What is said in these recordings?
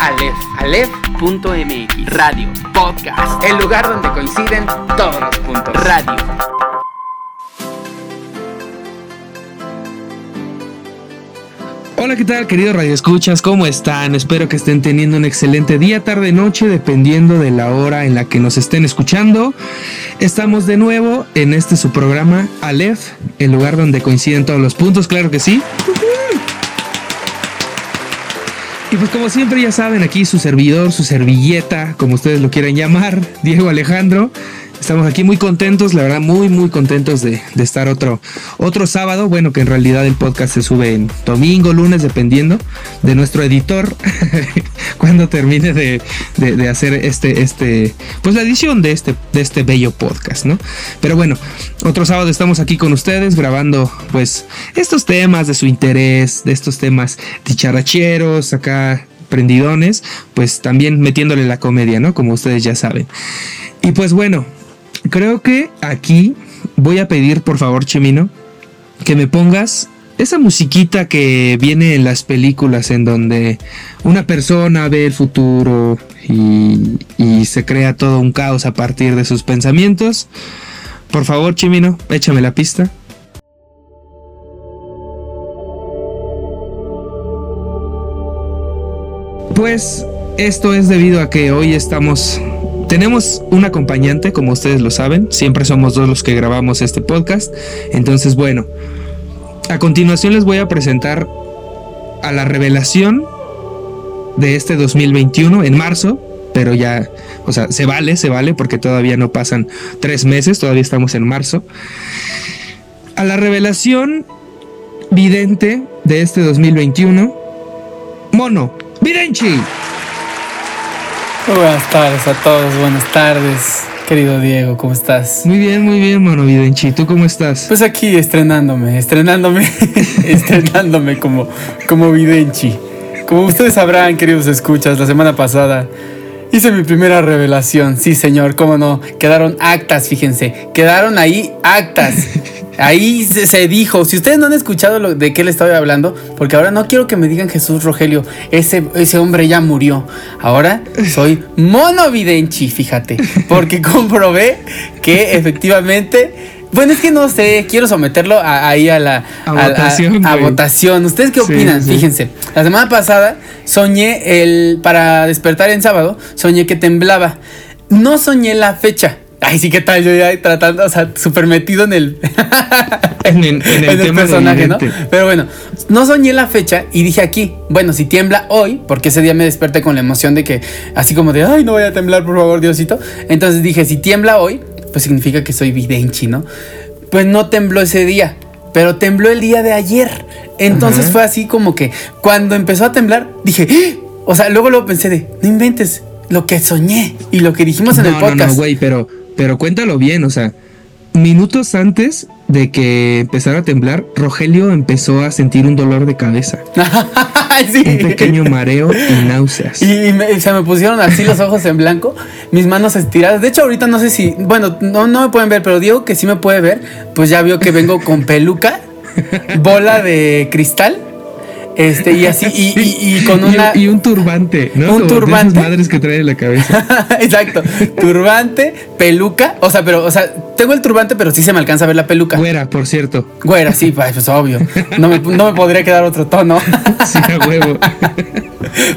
Aleph. Aleph.mx. Radio. Podcast. El lugar donde coinciden todos los puntos. Radio. Hola, ¿qué tal, queridos radioescuchas? ¿Cómo están? Espero que estén teniendo un excelente día, tarde, noche, dependiendo de la hora en la que nos estén escuchando. Estamos de nuevo en este su programa Aleph, el lugar donde coinciden todos los puntos, claro que sí. Y pues como siempre ya saben, aquí su servidor, su servilleta, como ustedes lo quieran llamar, Diego Alejandro. Estamos aquí muy contentos, la verdad, muy, muy contentos de, de, estar otro, otro sábado. Bueno, que en realidad el podcast se sube en domingo, lunes, dependiendo de nuestro editor, cuando termine de, de, hacer este, este, pues la edición de este, de este bello podcast, ¿no? Pero bueno, otro sábado estamos aquí con ustedes grabando, pues, estos temas de su interés, de estos temas dicharacheros, acá prendidones, pues también metiéndole la comedia, ¿no? Como ustedes ya saben. Y pues bueno, creo que aquí voy a pedir, por favor, Chimino, que me pongas esa musiquita que viene en las películas en donde una persona ve el futuro y, se crea todo un caos a partir de sus pensamientos. Por favor, Chimino, échame la pista. Pues esto es debido a que hoy estamos tenemos un acompañante, como ustedes lo saben, siempre somos dos los que grabamos este podcast. Entonces, bueno, a continuación les voy a presentar a la revelación de este 2021 en marzo, pero ya, o sea, se vale, se vale, porque todavía no pasan tres meses, todavía estamos en marzo. A la revelación vidente de este 2021, Mono, Videnchi. Buenas tardes a todos, buenas tardes, querido Diego, ¿cómo estás? Muy bien, muy bien, mano Videnchi, ¿tú cómo estás? Pues aquí estrenándome, estrenándome, estrenándome como, como Videnchi. Como ustedes sabrán, queridos escuchas, la semana pasada hice mi primera revelación, sí señor, cómo no, quedaron actas, fíjense, quedaron ahí actas. Ahí se, se, dijo, si ustedes no han escuchado lo, de qué le estaba hablando, porque ahora no quiero que me digan Jesús Rogelio, ese, ese hombre ya murió. Ahora soy monovidenchi, fíjate, porque comprobé que efectivamente... Bueno, es que no sé, quiero someterlo a, ahí a la a, a votación. A, a votación. ¿Ustedes qué opinan? Sí, sí. Fíjense, la semana pasada soñé el para despertar en sábado, soñé que temblaba. No soñé la fecha, Ay, sí, ¿qué tal? Yo ya tratando, o sea, súper metido en el. en, en, en, el, en el personaje, ¿no? Pero bueno, no soñé la fecha y dije aquí, bueno, si tiembla hoy, porque ese día me desperté con la emoción de que, así como de, ay, no voy a temblar, por favor, Diosito. Entonces dije, si tiembla hoy, pues significa que soy videnchi, ¿no? Pues no tembló ese día, pero tembló el día de ayer. Entonces Ajá. fue así como que cuando empezó a temblar, dije, ¡Ah! o sea, luego luego pensé de, no inventes lo que soñé y lo que dijimos en no, el podcast. No, no, güey, pero pero cuéntalo bien, o sea, minutos antes de que empezara a temblar, Rogelio empezó a sentir un dolor de cabeza. sí. Un pequeño mareo y náuseas. Y, me, se me pusieron así los ojos en blanco, mis manos estiradas. De hecho, ahorita no sé si, bueno, no, no me pueden ver, pero Diego que sí me puede ver, pues ya vio que vengo con peluca, bola de cristal este, y así, y, y, y con una. Y, y, un turbante, ¿no? Un turbante. De esas madres que trae en la cabeza. Exacto. Turbante, peluca. O sea, pero, o sea, tengo el turbante, pero sí se me alcanza a ver la peluca. Güera, por cierto. Güera, sí, pues obvio. No me, no me podría quedar otro tono. sí, a huevo.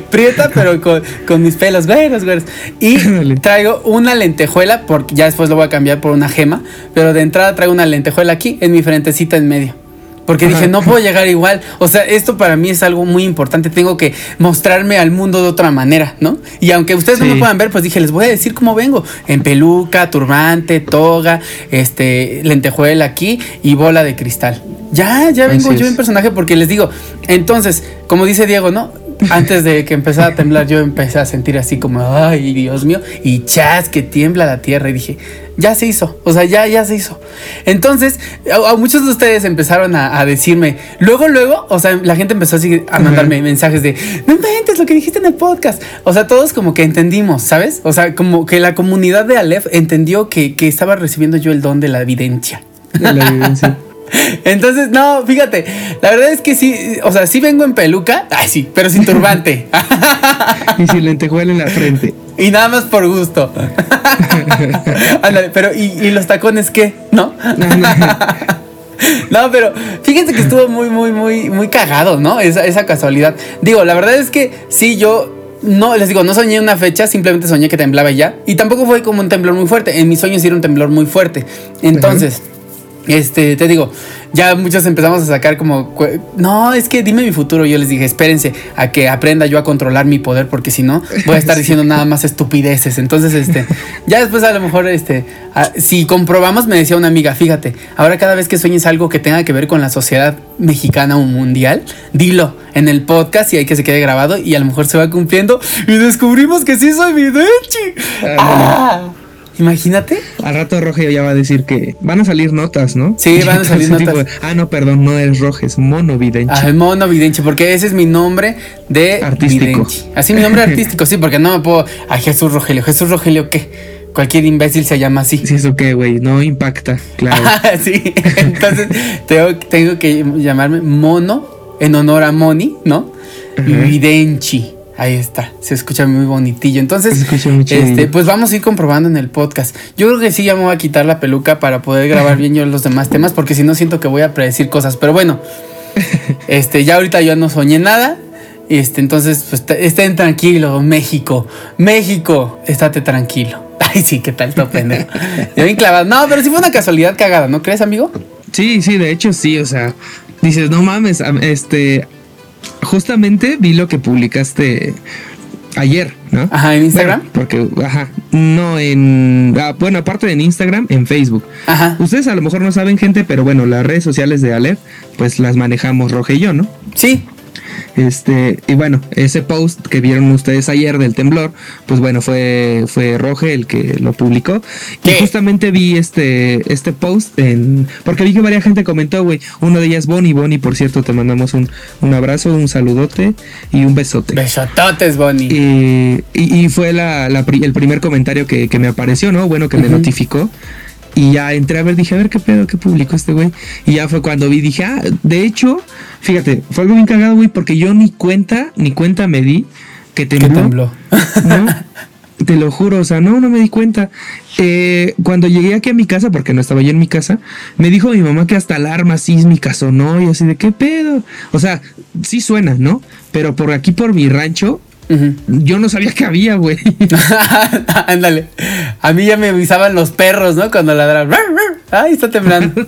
Prieta, pero con, con, mis pelos güeros, güeros. Y Dale. traigo una lentejuela, porque ya después lo voy a cambiar por una gema. Pero de entrada traigo una lentejuela aquí, en mi frentecita en medio. Porque dije, no puedo llegar igual. O sea, esto para mí es algo muy importante. Tengo que mostrarme al mundo de otra manera, ¿no? Y aunque ustedes sí. no me puedan ver, pues dije, les voy a decir cómo vengo. En peluca, turbante, toga, este, lentejuela aquí y bola de cristal. Ya, ya vengo yo en personaje porque les digo. Entonces, como dice Diego, ¿no? Antes de que empezara a temblar, yo empecé a sentir así como, ay, Dios mío, y chas, que tiembla la tierra. Y dije, ya se hizo, o sea, ya, ya se hizo. Entonces, a, a muchos de ustedes empezaron a, a, decirme, luego, luego, o sea, la gente empezó así a mandarme uh -huh. mensajes de, no inventes lo que dijiste en el podcast. O sea, todos como que entendimos, ¿sabes? O sea, como que la comunidad de Aleph entendió que, que estaba recibiendo yo el don de la evidencia. De la evidencia. Entonces, no, fíjate, la verdad es que sí, o sea, sí vengo en peluca, ay sí, pero sin turbante. y sin lentejuela en la frente. Y nada más por gusto. Ándale, pero ¿y, ¿y, los tacones qué? ¿No? No, pero fíjense que estuvo muy, muy, muy, muy cagado, ¿no? Esa, esa casualidad. Digo, la verdad es que sí, yo no, les digo, no soñé una fecha, simplemente soñé que temblaba ya. Y tampoco fue como un temblor muy fuerte. En mis sueños era un temblor muy fuerte. Entonces, este, te digo, ya muchos empezamos a sacar como, no, es que dime mi futuro. Yo les dije, espérense a que aprenda yo a controlar mi poder, porque si no, voy a estar diciendo nada más estupideces. Entonces, este, ya después a lo mejor, este, si comprobamos, me decía una amiga, fíjate, ahora cada vez que sueñes algo que tenga que ver con la sociedad mexicana o mundial, dilo en el podcast y hay que se quede grabado y a lo mejor se va cumpliendo y descubrimos que sí soy vidente. Ah, Imagínate. Al rato Roge ya va a decir que van a salir notas, ¿no? Sí, van a salir notas. ah, no, perdón, no es Roge, es Mono Videnche. Ah, Mono Videnche, porque ese es mi nombre de artístico. Así mi nombre artístico, sí, porque no me puedo. A Jesús Rogelio. Jesús Rogelio, ¿qué? Cualquier imbécil se llama así. Sí, eso qué, güey, no impacta, claro. sí, entonces tengo, tengo, que llamarme Mono en honor a Moni, ¿no? Videnchi. Ahí está, se escucha muy bonitillo. Entonces, este, pues vamos a ir comprobando en el podcast. Yo creo que sí ya me voy a quitar la peluca para poder grabar bien yo los demás temas, porque si no siento que voy a predecir cosas. Pero bueno, este, ya ahorita yo no soñé nada. Este, entonces, pues estén tranquilos, México. México, estate tranquilo. Ay, sí, qué tal, pendejo. bien clavado. No, pero sí fue una casualidad cagada, ¿no crees, amigo? Sí, sí, de hecho sí, o sea, dices, no mames, este, justamente vi lo que publicaste ayer, ¿no? Ajá, en Instagram. porque, ajá, no en. Ah, bueno, aparte de en Instagram, en Facebook. Ajá. Ustedes a lo mejor no saben, gente, pero bueno, las redes sociales de Alef, pues las manejamos Roge y yo, ¿no? Sí. Este, y bueno, ese post que vieron ustedes ayer del temblor, pues bueno, fue, fue Roge el que lo publicó. Y justamente vi este, este post en. Porque vi que varias gente comentó, güey. Uno de ellas, Bonnie. Bonnie, por cierto, te mandamos un, un abrazo, un saludote y un besote. Besototes, Bonnie. Y, y, fue la, el primer comentario que, que, me apareció, ¿no? Bueno, que me notificó. Y ya entré a ver, dije, a ver qué pedo, qué publicó este güey. Y ya fue cuando vi, dije, ah, de hecho, fíjate, fue algo bien cagado, güey, porque yo ni cuenta, ni cuenta me di que tembló. ¿no? Te lo juro, o sea, no, no me di cuenta. Eh, cuando llegué aquí a mi casa, porque no estaba yo en mi casa, me dijo mi mamá que hasta alarma sísmica sonó y así de qué pedo. O sea, sí suena, ¿no? Pero por aquí, por mi rancho, yo no sabía que había, güey. Ándale. A mí ya me avisaban los perros, ¿no? Cuando ladraban. Ay, está temblando.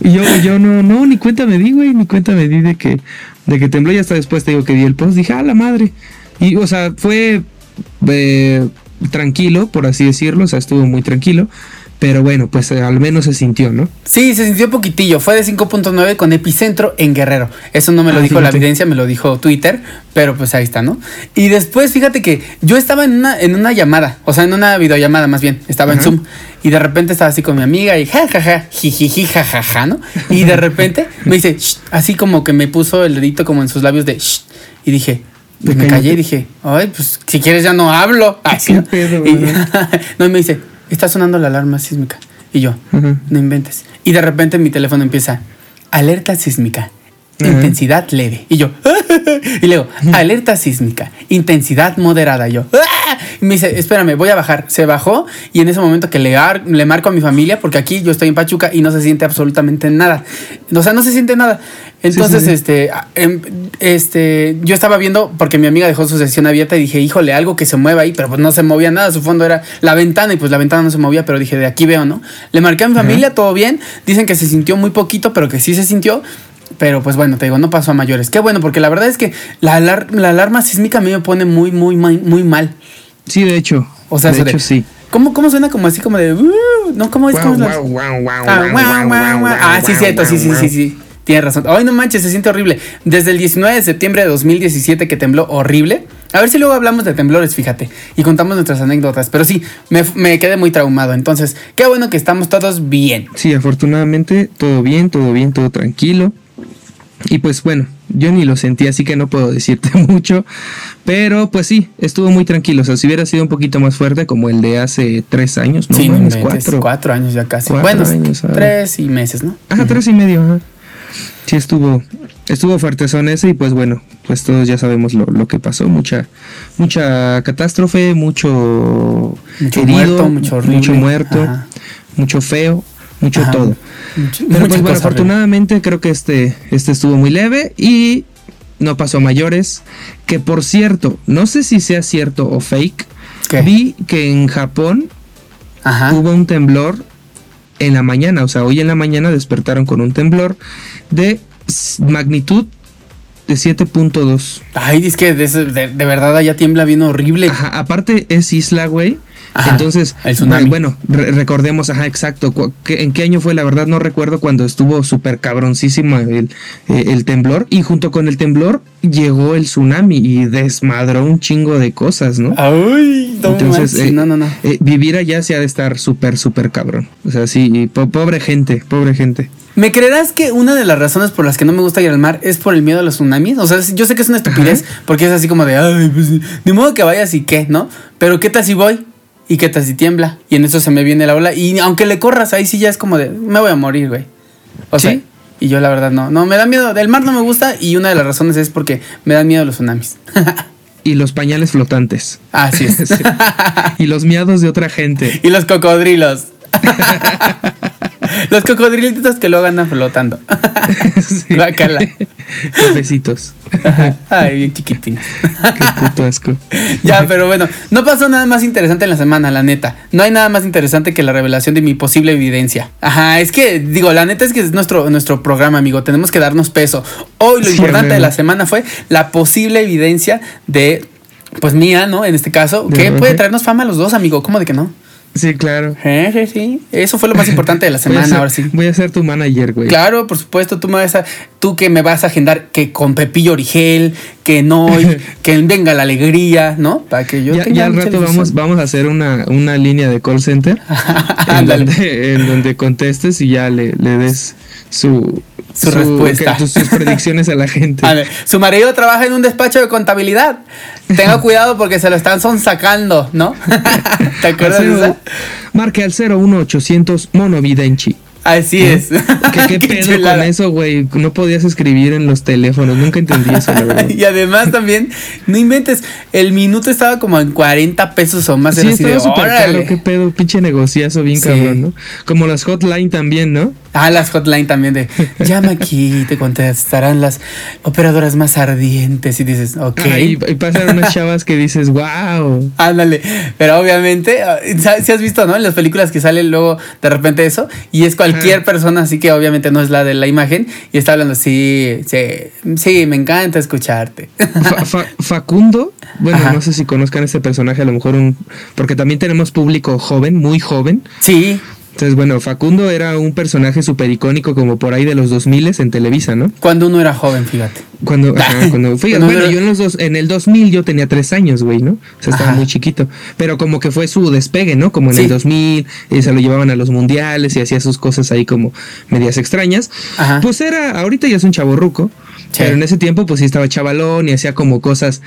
y yo, yo no, no, ni cuenta me di, güey, ni cuenta me di de que, de que tembló y hasta después te digo que di el post. Dije, ah, la madre. Y, o sea, fue eh, tranquilo, por así decirlo, o sea, estuvo muy tranquilo. Pero bueno, pues eh, al menos se sintió, ¿no? Sí, se sintió poquitillo. Fue de 5.9 con epicentro en Guerrero. Eso no me lo ah, dijo la evidencia, me lo dijo Twitter, pero pues ahí está, ¿no? Y después, fíjate que yo estaba en una, en una llamada, o sea, en una videollamada más bien, estaba en Zoom. Y de repente estaba así con mi amiga y jajaja, ja, jijiji, jajaja, ¿no? Y de repente me dice, así como que me puso el dedito como en sus labios de Shh, y dije, pues me callé y dije, ay, pues si quieres ya no hablo. Así, ¿no? no, y me dice, está sonando la alarma sísmica. Y yo, no inventes. Y de repente mi teléfono empieza, alerta sísmica, intensidad leve. Y yo, y luego, alerta sísmica, intensidad moderada. Y yo, y me dice, espérame, voy a bajar. Se bajó y en ese momento que le, le marco a mi familia, porque aquí yo estoy en Pachuca y no se siente absolutamente nada. O sea, no se siente nada. Entonces, este, em, este, yo estaba viendo, porque mi amiga dejó su sesión abierta y dije, híjole, algo que se mueva ahí, pero pues no se movía nada, su fondo era la ventana y pues la ventana no se movía, pero dije, de aquí veo, ¿no? Le marqué a mi familia, todo bien, dicen que se sintió muy poquito, pero que sí se sintió. Pero pues bueno, te digo, no pasó a mayores. Qué bueno, porque la verdad es que la, la alarma sísmica a mí me pone muy, muy, muy, muy mal. Sí, de hecho. O sea, de hecho, sí. ¿Cómo, ¿Cómo suena como así como de... no, ¿cómo es? ¿Cómo es ah, sí, cierto, sí, sí, sí, sí. Tienes razón. Ay, no manches, se siente horrible. Desde el 19 de septiembre de 2017 que tembló horrible. A ver si luego hablamos de temblores, fíjate. Y contamos nuestras anécdotas. Pero sí, me, me quedé muy traumado. Entonces, qué bueno que estamos todos bien. Sí, afortunadamente, todo bien, todo bien, todo tranquilo. Y pues bueno, yo ni lo sentí, así que no puedo decirte mucho. Pero pues sí, estuvo muy tranquilo. O sea, si hubiera sido un poquito más fuerte, como el de hace tres años, no sí, cuatro. cuatro años ya casi. Cuatro bueno, años, tres y meses, ¿no? Ajá, tres y medio, ajá. Sí, estuvo, estuvo fuerte son ese, y pues bueno, pues todos ya sabemos lo, lo que pasó. Mucha, mucha catástrofe, mucho, Mucho herido, muerto, mucho horrible. muerto, Ajá. mucho feo, mucho Ajá. todo. Mucho- Pero pues bueno, afortunadamente creo que este, este estuvo muy leve y no pasó a mayores. Que por cierto, no sé si sea cierto o fake. ¿Qué? Vi que en Japón Ajá. hubo un temblor en la mañana. O sea, hoy en la mañana despertaron con un temblor de magnitud de 7.2. Ay, es que de, de- de verdad allá tiembla bien horrible. Ajá, aparte es isla, güey. Ajá, Entonces, el tsunami. bueno, re- recordemos, ajá, exacto. ¿En qué año fue? La verdad no recuerdo cuando estuvo súper cabroncísimo el, eh, el temblor. Y junto con el temblor llegó el tsunami y desmadró un chingo de cosas, ¿no? Ay, no Entonces, eh, no, no, no. eh, vivir allá se ha de estar súper, súper cabrón. O sea, sí, y po- pobre gente, pobre gente. ¿Me creerás que una de las razones por las que no me gusta ir al mar es por el miedo a los tsunamis? O sea, yo sé que es una estupidez, porque es así como de, ay, pues, ni modo que vayas y qué, ¿no? Pero ¿qué tal si voy? ¿Y qué tal si tiembla? Y en eso se me viene la ola. Y aunque le corras, ahí sí ya es como de, me voy a morir, güey. O sea, ¿Sí? y yo la verdad no, no, me da miedo. El mar no me gusta y una de las razones es porque me dan miedo los tsunamis. Y los pañales flotantes. Así es. Sí. y los miados de otra gente. y los cocodrilos. los cocodrilitos que luego andan flotando. Sí. Guácala. Cafecitos. Ay, bien chiquitines. Qué puto asco. Ya, pero bueno, no pasó nada más interesante en la semana, la neta. No hay nada más interesante que la revelación de mi posible evidencia. Ajá, es que, digo, la neta es que es nuestro, nuestro programa, amigo. Tenemos que darnos peso. Hoy lo Sí, importante de la semana fue la posible evidencia de, pues mía, ¿no? En este caso, que puede traernos fama a los dos, amigo. ¿Cómo de que no? Sí, claro. Eh, sí, sí. Eso fue lo más importante de la semana, ser- ahora sí. Voy a ser tu manager, güey. Claro, por supuesto, tú me vas a, tú que me vas a agendar que con Pepillo Origel, que no, que venga la alegría, ¿no? Para que yo Ya, tenga ya al rato vamos, vamos a hacer una, una línea de call center en, donde, en donde contestes y ya le, le des su, Su respuesta. que- sus predicciones a la gente. A ver, su marido trabaja en un despacho de contabilidad. Tenga cuidado porque se lo están sacando, ¿no? ¿Te Al acuerdas de cero- esa? marque al 01800 Monovidenchi. Así es. ¿Qué, qué pedo chulada. con eso, güey? No podías escribir en los teléfonos. Nunca entendí eso, la verdad. Y además también, no inventes, el minuto estaba como en 40 pesos o más. Sí, era de, estaba súper caro. ¿Qué pedo? Pinche negociazo bien Sí. cabrón, ¿no? Como las hotline también, ¿no? Ah, las hotline también de llama aquí y te contestarán las operadoras más ardientes y dices, ok. Ah, y, y pasan unas chavas que dices, wow. Ándale, pero obviamente, si has visto, ¿no? En las películas que sale luego de repente eso, y es cualquier Ajá. persona, así que obviamente no es la de la imagen, y está hablando, sí, sí, sí, me encanta escucharte. Fa- Fa- Facundo, bueno, Ajá. no sé si conozcan este personaje, a lo mejor un. Porque también tenemos público joven, muy joven. Sí, Entonces, bueno, Facundo era un personaje súper icónico, como por ahí de los 2000 en Televisa, ¿no? cuando uno era joven, fíjate. Cuando, ajá, cuando Cuando bueno, yo en los dos, en el 2000 yo tenía tres años, güey, ¿no? O sea, estaba Ajá. muy chiquito. Pero como que fue su despegue, ¿no? Como en Sí. el 2000, eh, se lo llevaban a los mundiales y hacía sus cosas ahí como medias extrañas. Ajá. Pues era, ahorita ya es un chaborruco, Sí. pero en ese tiempo pues sí estaba chavalón y hacía como cosas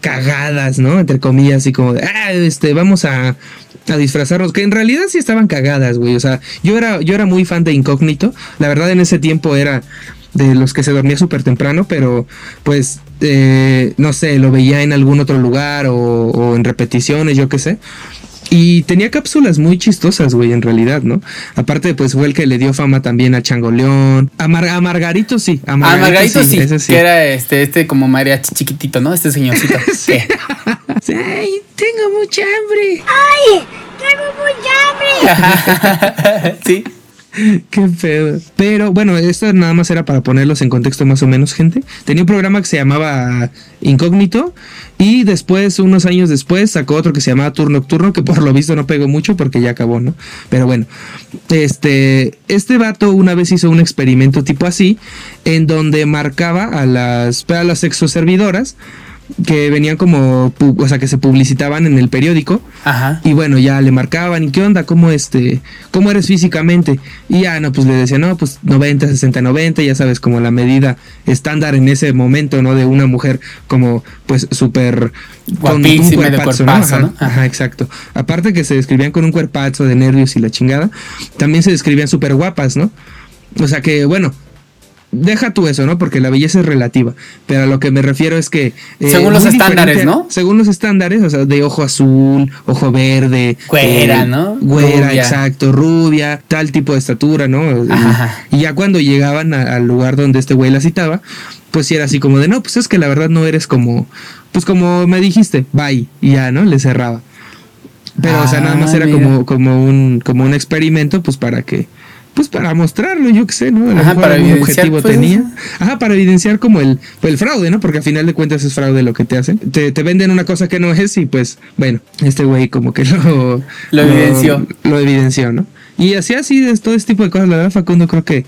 cagadas, ¿no? Entre comillas, así como de, ah, este, vamos a, a disfrazarnos, que en realidad sí estaban cagadas, güey. O sea, yo era, yo era muy fan de Incógnito. La verdad, en ese tiempo era de los que se dormía súper temprano, pero pues, eh, no sé, lo veía en algún otro lugar o, o en repeticiones, yo qué sé. Y tenía cápsulas muy chistosas, güey, en realidad, ¿no? Aparte, pues fue el que le dio fama también a Changoleón. A, Mar- a Margarito sí. A Ah, Margarito sí, que era este, este como mariachi chiquitito, ¿no? Este señorcito. Sí. ¿Qué? Sí, Ay, tengo mucha hambre. sí. Qué pedo. Pero bueno, esto nada más era para ponerlos en contexto más o menos, gente. Tenía un programa que se llamaba Incógnito y después, unos años después, sacó otro que se llamaba Tour Nocturno, que por lo visto no pegó mucho porque ya acabó, ¿no? Pero bueno, este, este vato una vez hizo un experimento tipo así, en donde marcaba a las, a las exoservidoras que venían como, o sea, que se publicitaban en el periódico. Ajá. Y bueno, ya le marcaban, ¿y qué onda? ¿Cómo este, cómo eres físicamente? Y ya, no, pues le decían, no, pues 90, 60, 90, ya sabes, como la medida estándar en ese momento, ¿no? De una mujer como, pues, súper... con un cuerpazo, Ajá, ¿no? Ajá. ajá, exacto. Aparte que se describían con un cuerpazo de nervios y la chingada, también se describían súper guapas, ¿no? O sea que, bueno... Deja tú eso, ¿no? Porque la belleza es relativa. Pero a lo que me refiero es que. eh, Según los estándares, ¿no? Según los estándares, o sea, de ojo azul, ojo verde. Güera, eh, ¿no? Güera, Rubia. exacto, rubia, tal tipo de estatura, ¿no? Y- Ajá. Y, ya cuando llegaban a- al lugar donde este güey la citaba, pues sí era así como de, no, pues es que la verdad no eres como, pues como me dijiste, bye, y ya, ¿no? Le cerraba. Pero, o sea, nada más Ah, era mira. como, como un, como un experimento, pues para que, pues para mostrarlo, yo qué sé, ¿no? A Ajá, para algún evidenciar, objetivo pues, tenía. Ajá, para evidenciar como el, el fraude, ¿no? Porque al final de cuentas es fraude lo que te hacen. Te, te venden una cosa que no es y pues, bueno, este güey como que lo... Lo evidenció. Lo evidenció, ¿no? Y así, así, de todo este tipo de cosas. La verdad, Facundo creo que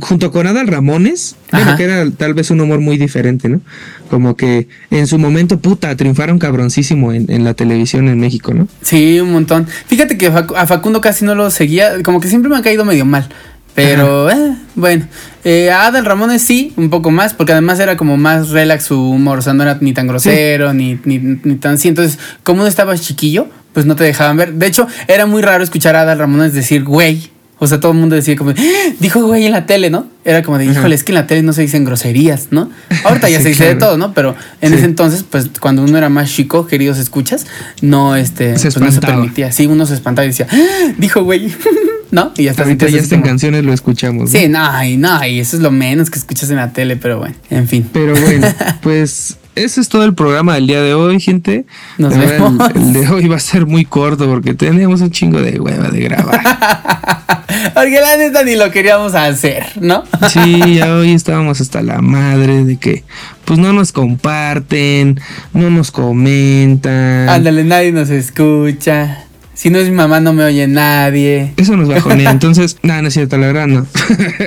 junto con Adal Ramones, bueno, que era tal vez un humor muy diferente, ¿no? Como que en su momento, puta, triunfaron cabroncísimo en, en la televisión en México, ¿no? Sí, un montón. Fíjate que a Facundo casi no lo seguía, como que siempre me ha caído medio mal. Pero, eh, bueno, eh, a Adal Ramones sí, un poco más, porque además era como más relax su humor, o sea, no era ni tan grosero, ni, ni, ni tan así. Entonces, como uno estaba chiquillo, pues no te dejaban ver. De hecho, era muy raro escuchar a Adal Ramones decir güey. O sea, todo el mundo decía como, "Ah, dijo güey en la tele, ¿no? Era como de, híjole, es que en la tele no se dicen groserías, ¿no? Ahorita ya Sí, se dice de todo, ¿no? Pero en Sí. ese entonces, pues cuando uno era más chico, queridos escuchas, no, este, Se pues, no se permitía. Sí, uno se espantaba y decía, "Ah", dijo güey, ¿no? Y hasta Ahorita ya hasta en canciones lo escuchamos. ¿no? Sí, no, y no, y eso es lo menos que escuchas en la tele, pero bueno, en fin. Pero bueno, pues ese es todo el programa del día de hoy, gente. Nos vemos. El, el de hoy va a ser muy corto porque tenemos un chingo de hueva de grabar. Porque la neta ni lo queríamos hacer, ¿no? Sí, ya hoy estábamos hasta la madre de que pues no nos comparten, no nos comentan. Ándale, nadie nos escucha. Si no es mi mamá, no me oye nadie. Eso nos bajonea. Entonces, nada, no es cierto, la verdad no.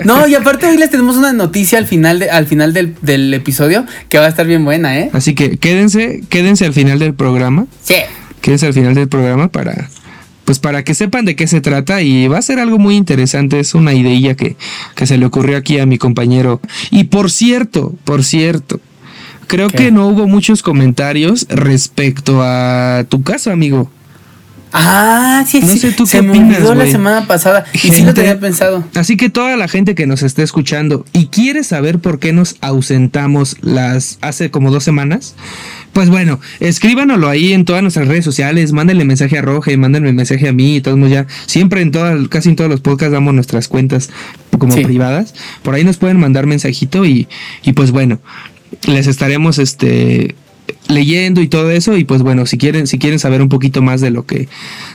No, y aparte hoy les tenemos una noticia al final, de, al final del, del episodio que va a estar bien buena, ¿eh? Así que quédense, quédense al final del programa. Sí. Quédense al final del programa para pues para que sepan de qué se trata y va a ser algo muy interesante, es una ideilla que, que se le ocurrió aquí a mi compañero. Y por cierto, por cierto, creo ¿Qué? que no hubo muchos comentarios respecto a tu caso, amigo. Ah, sí, No sí. sé tú Se qué me opinas, olvidó la semana pasada. Y sí lo tenía pensado. Así que toda la gente que nos esté escuchando y quiere saber por qué nos ausentamos las hace como dos semanas, pues bueno, escríbanoslo ahí en todas nuestras redes sociales, mándenle mensaje a Roge, mándenme mensaje a mí y todos ya. Siempre en todas, casi en todos los podcasts damos nuestras cuentas como Sí. privadas. Por ahí nos pueden mandar mensajito y, y pues bueno, les estaremos este leyendo y todo eso y pues bueno si quieren si quieren saber un poquito más de lo que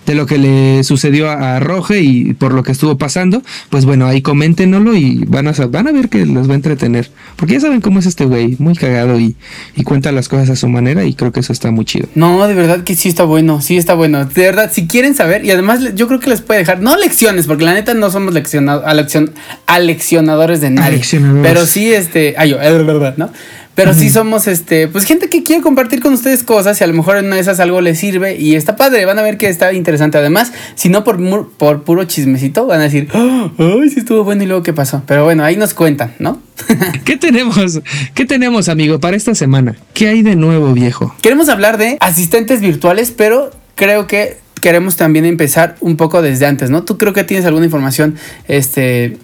de lo que le sucedió a, a Roge y por lo que estuvo pasando pues bueno ahí coméntenoslo y van a van a ver que los va a entretener porque ya saben cómo es este güey muy cagado y, y cuenta las cosas a su manera y creo que eso está muy chido No, de verdad que sí está bueno, sí está bueno. De verdad, si quieren saber, y además yo creo que les puede dejar, no lecciones, porque la neta no somos lecciona- aleccion- aleccionadores de nadie. Aleccionadores. Pero sí, este, ay, yo, eh, Pero sí somos, este, pues gente que quiere compartir con ustedes cosas y a lo mejor en una de esas algo les sirve y está padre, van a ver que está interesante. Además, si no por, por puro chismecito, van a decir, "Ah, ay, sí estuvo bueno y luego qué pasó. Pero bueno, ahí nos cuentan, ¿no? ¿Qué tenemos? ¿Qué tenemos, amigo, para esta semana? ¿Qué hay de nuevo, viejo? Queremos hablar de asistentes virtuales, pero creo que queremos también empezar un poco desde antes, ¿no? Tú creo que tienes alguna información este,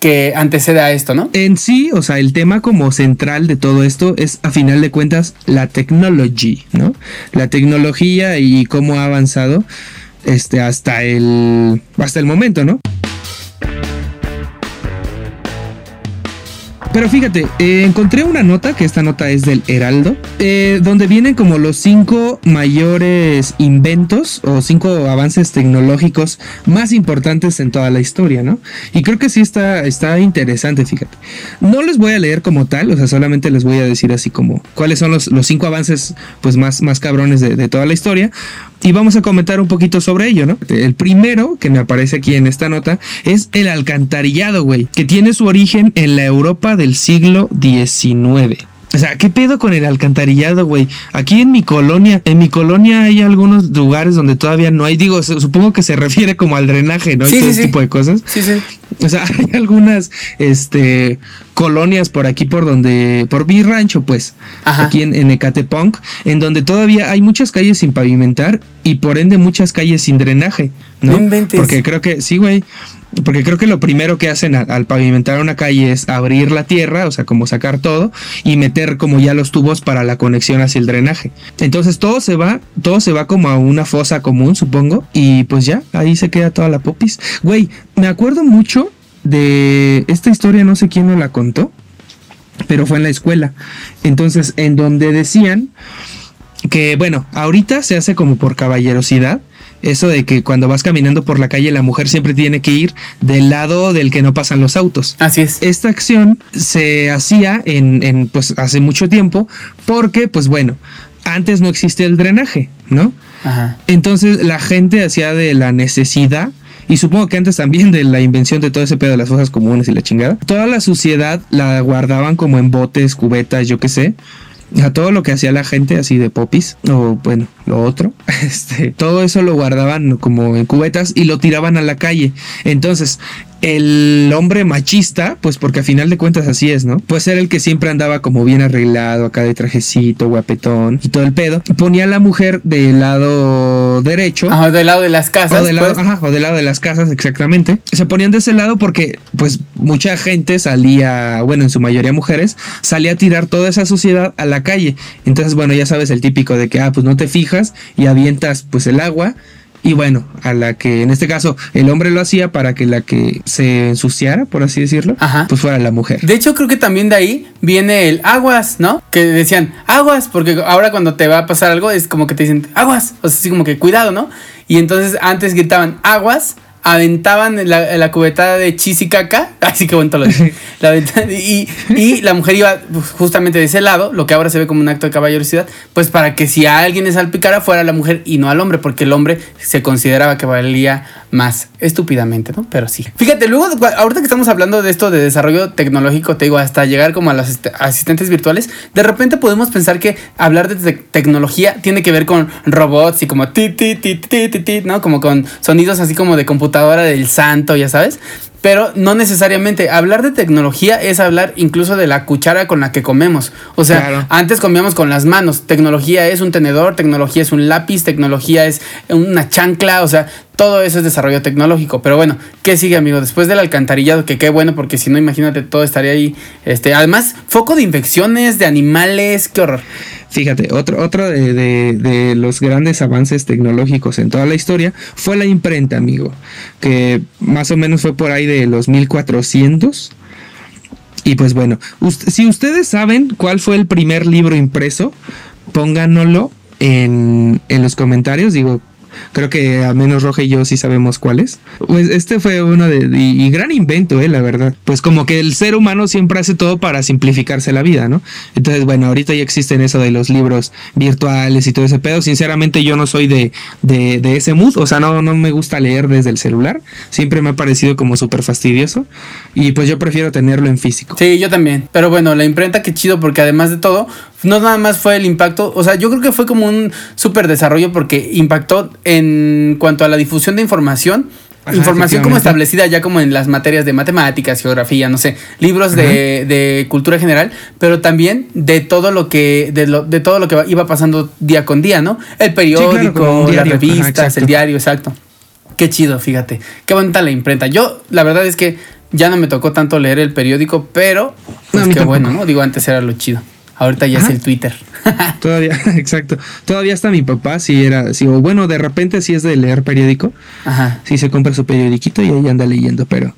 que antecede a esto, ¿no? En sí, o sea, el tema como central de todo esto es, a final de cuentas, la technology, ¿no? La tecnología y cómo ha avanzado este, hasta, el, hasta el momento, ¿no? Pero fíjate, eh, encontré una nota, que esta nota es del Heraldo, eh, donde vienen como los cinco mayores inventos o cinco avances tecnológicos más importantes en toda la historia, ¿no? Y creo que sí está, está interesante, fíjate. No les voy a leer como tal, o sea, solamente les voy a decir así como cuáles son los, los cinco avances pues más, más cabrones de, de toda la historia. Y vamos a comentar un poquito sobre ello, ¿no? El primero que me aparece aquí en esta nota es el alcantarillado, güey, que tiene su origen en la Europa del siglo XIX. O sea, ¿qué pedo con el alcantarillado, güey? Aquí en mi colonia, en mi colonia hay algunos lugares donde todavía no hay, digo, supongo que se refiere como al drenaje, ¿no? Sí, y todo sí, tipo de cosas. Sí, sí. O sea, hay algunas este colonias por aquí por donde por mi rancho, pues, Ajá. aquí en, en Ecatepunk, en donde todavía hay muchas calles sin pavimentar y por ende muchas calles sin drenaje, ¿no? No inventes. Porque creo que sí, güey. Porque creo que lo primero que hacen al pavimentar una calle es abrir la tierra, o sea, como sacar todo y meter como ya los tubos para la conexión hacia el drenaje. Entonces todo se va, todo se va como a una fosa común, supongo, y pues ya, ahí se queda toda la popis. Güey, me acuerdo mucho de esta historia, no sé quién me la contó, pero fue en la escuela. Entonces, en donde decían que, bueno, ahorita se hace como por caballerosidad. Eso de que cuando vas caminando por la calle la mujer siempre tiene que ir del lado del que no pasan los autos. Así es. Esta acción se hacía en, en, pues hace mucho tiempo porque pues bueno, antes no existía el drenaje, ¿no? Ajá. Entonces la gente hacía de la necesidad y supongo que antes también de la invención de todo ese pedo de las fosas comunes y la chingada, toda la suciedad la guardaban como en botes, cubetas, yo qué sé. A todo lo que hacía la gente así de popis o bueno, lo otro, este, todo eso lo guardaban como en cubetas y lo tiraban a la calle. Entonces, el hombre machista, pues porque a final de cuentas así es, ¿no? Pues era el que siempre andaba como bien arreglado, acá de trajecito, guapetón y todo el pedo. Ponía a la mujer del lado derecho. Ajá, del lado de las casas. O del, lado, pues. ajá, o del lado de las casas, exactamente. Se ponían de ese lado porque, pues, mucha gente salía, bueno, en su mayoría mujeres, salía a tirar toda esa suciedad a la calle. Entonces, bueno, ya sabes el típico de que, ah, pues no te fijas y avientas, pues, el agua. Y bueno, a la que en este caso el hombre lo hacía para que la que se ensuciara, por así decirlo, Ajá. pues fuera la mujer. De hecho, creo que también de ahí viene el aguas, ¿no? Que decían aguas, porque ahora cuando te va a pasar algo es como que te dicen aguas, o sea, así como que cuidado, ¿no? Y entonces antes gritaban aguas, aventaban la, la cubeta de chis y caca, así que bueno. La y, y la mujer iba justamente de ese lado, lo que ahora se ve como un acto de caballerosidad, pues para que si a alguien le salpicara fuera la mujer y no al hombre, porque el hombre se consideraba que valía más estúpidamente, ¿no? Pero sí. Fíjate, luego, ahorita que estamos hablando de esto de desarrollo tecnológico, te digo, hasta llegar como a los asist- asistentes virtuales, de repente podemos pensar que hablar de te- tecnología tiene que ver con robots y como ti, ti, ti, ti, ti, ti, ¿no? Como con sonidos así como de computadora del santo, ya sabes. Pero no necesariamente. Hablar de tecnología es hablar incluso de la cuchara con la que comemos. O sea, Claro. antes comíamos con las manos. Tecnología es un tenedor, tecnología es un lápiz, tecnología es una chancla. O sea, todo eso es desarrollo tecnológico. Pero bueno, ¿qué sigue, amigo? Después del alcantarillado, que qué bueno, porque si no, imagínate, todo estaría ahí. Este, además, foco de infecciones, de animales, qué horror. Fíjate, otro, de, de- los grandes avances tecnológicos en toda la historia fue la imprenta, amigo, que más o menos fue por ahí de los 1400. Y pues bueno, ust- si ustedes saben cuál fue el primer libro impreso, pónganoslo en, en los comentarios, digo. Creo que al menos Roja y yo sí sabemos cuál es. Pues este fue uno de, y, gran invento, eh, la verdad. Pues como que el ser humano siempre hace todo para simplificarse la vida, ¿no? Entonces, bueno, ahorita ya existen eso de los libros virtuales y todo ese pedo. Sinceramente, yo no soy de, de, de ese mood. O sea, no, no me gusta leer desde el celular. Siempre me ha parecido como súper fastidioso. Y pues yo prefiero tenerlo en físico. Sí, yo también. Pero bueno, la imprenta, qué chido, porque además de todo, no nada más fue el impacto. O sea, yo creo que fue como un súper desarrollo porque impactó en cuanto a la difusión de información. Ajá, información como establecida ya como en las materias de matemáticas, geografía, no sé, libros de, de cultura general, pero también de todo lo que, de, lo, de todo lo que iba pasando día con día, ¿no? El periódico, las. Ajá, revistas, el diario, exacto. Qué chido, fíjate. Qué bonita la imprenta. Yo, la verdad es que ya no me tocó tanto leer el periódico, pero pues No, qué bueno, ¿no? Digo, antes era lo chido. Ahorita ya Ajá. es el Twitter. Todavía, exacto. Todavía hasta mi papá, si era, sí, o bueno, de repente sí es de leer periódico. Ajá. Sí se compra su periodiquito y ahí anda leyendo, pero.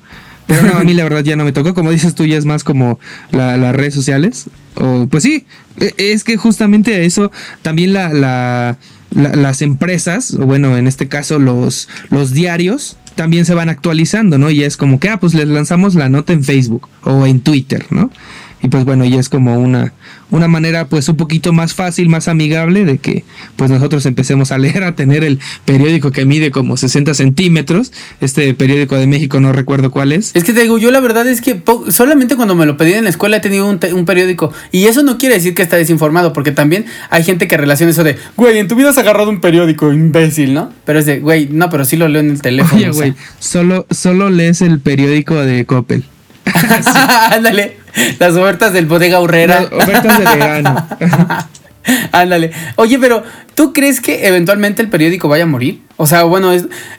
Pero no, a mí la verdad ya no me tocó. Como dices tú, ya es más como la- las redes sociales. O, pues sí, e- es que justamente eso también la, la- la- las empresas, o bueno, en este caso los, los diarios, también se van actualizando, ¿no? Y es como que, ah, pues les lanzamos la nota en Facebook o en Twitter, ¿no? Y pues bueno, ya es como una, una manera pues un poquito más fácil, más amigable de que pues nosotros empecemos a leer, a tener el periódico que mide como 60 centímetros, este periódico de México no recuerdo cuál es. Es que te digo, yo la verdad es que solamente cuando me lo pedí en la escuela he tenido un, un, periódico y eso no quiere decir que está desinformado, porque también hay gente que relaciona eso de, güey, en tu vida has agarrado un periódico, imbécil, ¿no? Pero es de, güey, no, pero sí lo leo en el teléfono. Oye, güey, solo, solo lees el periódico de Coppel. Ándale, las ofertas del bodega Urrera. Las ofertas de verano. Ándale. Oye, pero ¿tú crees que eventualmente el periódico vaya a morir? O sea, bueno,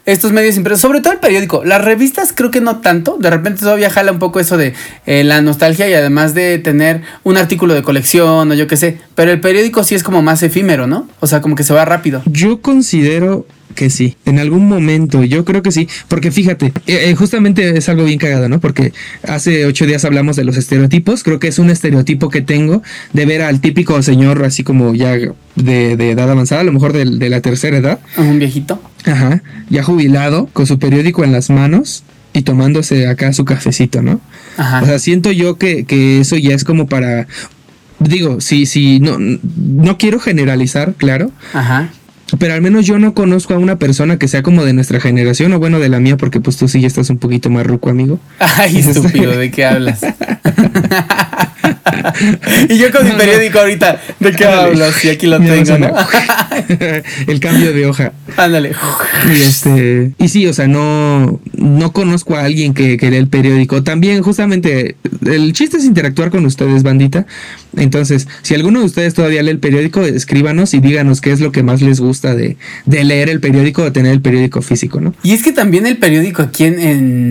estos medios impresos, sobre todo el periódico. Las revistas creo que no tanto. De repente todavía jala un poco eso de eh, la nostalgia y además de tener un artículo de colección o yo qué sé. Pero el periódico sí es como más efímero, ¿no? O sea, como que se va rápido. Yo considero que sí. En algún momento, yo creo que sí. Porque fíjate, eh, eh, justamente es algo bien cagado, ¿no? Porque hace ocho días hablamos de los estereotipos. Creo que es un estereotipo que tengo de ver al típico señor así como ya de, edad avanzada, a lo mejor de, la tercera edad. Un viejito. Ajá. Ya jubilado, con su periódico en las manos y tomándose acá su cafecito, ¿no? Ajá. O sea, siento yo que, que eso ya es como para digo, sí, sí, no, no quiero generalizar, claro. Ajá pero al menos yo no conozco a una persona que sea como de nuestra generación, o bueno, de la mía, porque pues tú sí ya estás un poquito más ruco, amigo. Ay, estúpido, ¿de qué hablas? y yo con mi periódico ahorita, ¿de qué hablas? Y aquí lo tengo, ¿no? El cambio de hoja. Ándale. Y este, y sí, o sea, no, no conozco a alguien que, que lee el periódico. También, justamente, el chiste es interactuar con ustedes, bandita. Entonces, si alguno de ustedes todavía lee el periódico, escríbanos y díganos qué es lo que más les gusta de, leer el periódico o de tener el periódico físico, ¿no? Y es que también el periódico aquí en,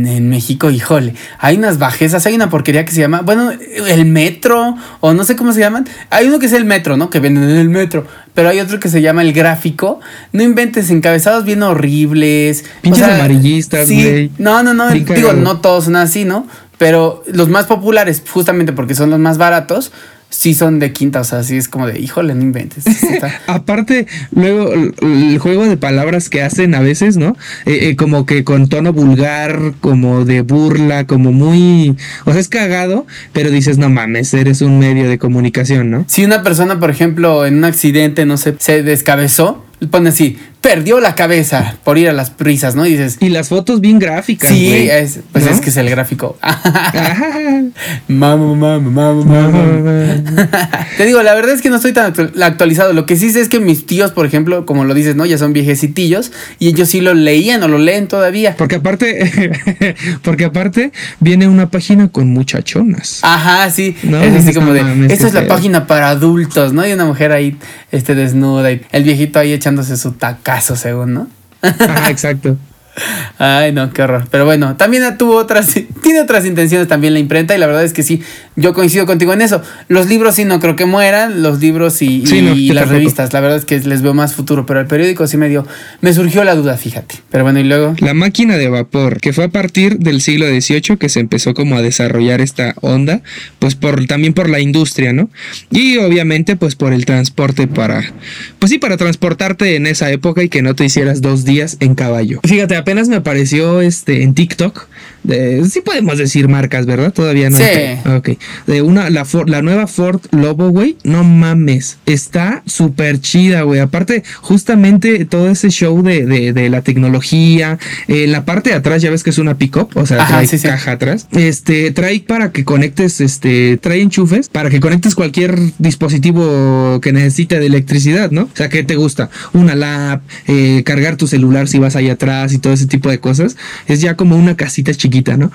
en, México, híjole, hay unas bajezas, hay una porquería que se llama, bueno, el metro, o no sé cómo se llaman. Hay uno que es el metro, ¿no? Que venden en el metro. Pero hay otro que se llama el gráfico. No inventes encabezados bien horribles. Pinches amarillistas, güey. no, no, no. digo, no todos son así, ¿no? Pero los más populares, justamente porque son los más baratos, sí son de quinta, o sea, así es como de, híjole, no inventes. Aparte, luego el juego de palabras que hacen a veces, ¿no? Eh, eh, como que con tono vulgar, como de burla, como muy, o sea, es cagado, pero dices, no mames, eres un medio de comunicación, ¿no? Si una persona, por ejemplo, en un accidente, no sé, se descabezó, pone así, perdió la cabeza por ir a las prisas, ¿no? Y dices. Y las fotos bien gráficas. Sí, es, pues es que es el gráfico. Mamo, mamo, mamo, mamo. Te digo, la verdad es que no estoy tan actualizado. Lo que sí sé es que mis tíos, por ejemplo, como lo dices, ¿no? Ya son viejecitillos y ellos sí lo leían o lo leen todavía. Porque aparte, porque aparte viene una página con muchachonas. Ajá, sí. ¿No? Es así como de, esta es la página para adultos, ¿no? Y una mujer ahí este, desnuda y el viejito ahí echándose su tacazo, según, ¿no? Exacto. Ay, no, qué horror. Pero bueno, también tuvo otras, tiene otras intenciones también la imprenta y la verdad es que sí, yo coincido contigo en eso. Los libros sí no creo que mueran, los libros y, las revistas, la verdad es que les veo más futuro, pero el periódico sí me dio, me surgió la duda, fíjate. Pero bueno, y luego... La máquina de vapor, que fue a partir del siglo XVIII que se empezó como a desarrollar esta onda, pues por, también por la industria, ¿no? Y obviamente pues por el transporte para, pues sí, para transportarte en esa época y que no te hicieras dos días en caballo. Fíjate, apenas me apareció este en TikTok. De, sí podemos decir marcas, ¿verdad? Todavía no. Sí. Ok. De una, la, la nueva Ford Lobo, güey. No mames. Está súper chida, güey. Aparte, justamente todo ese show de, de, la tecnología. En eh, la parte de atrás, ya ves que es una pickup. O sea, trae caja atrás. Este, trae para que conectes, este, trae enchufes para que conectes cualquier dispositivo que necesite de electricidad, ¿no? O sea, ¿qué te gusta? Una lap, eh, cargar tu celular si vas ahí atrás y todo ese tipo de cosas. Es ya como una casita chiquita, ¿no?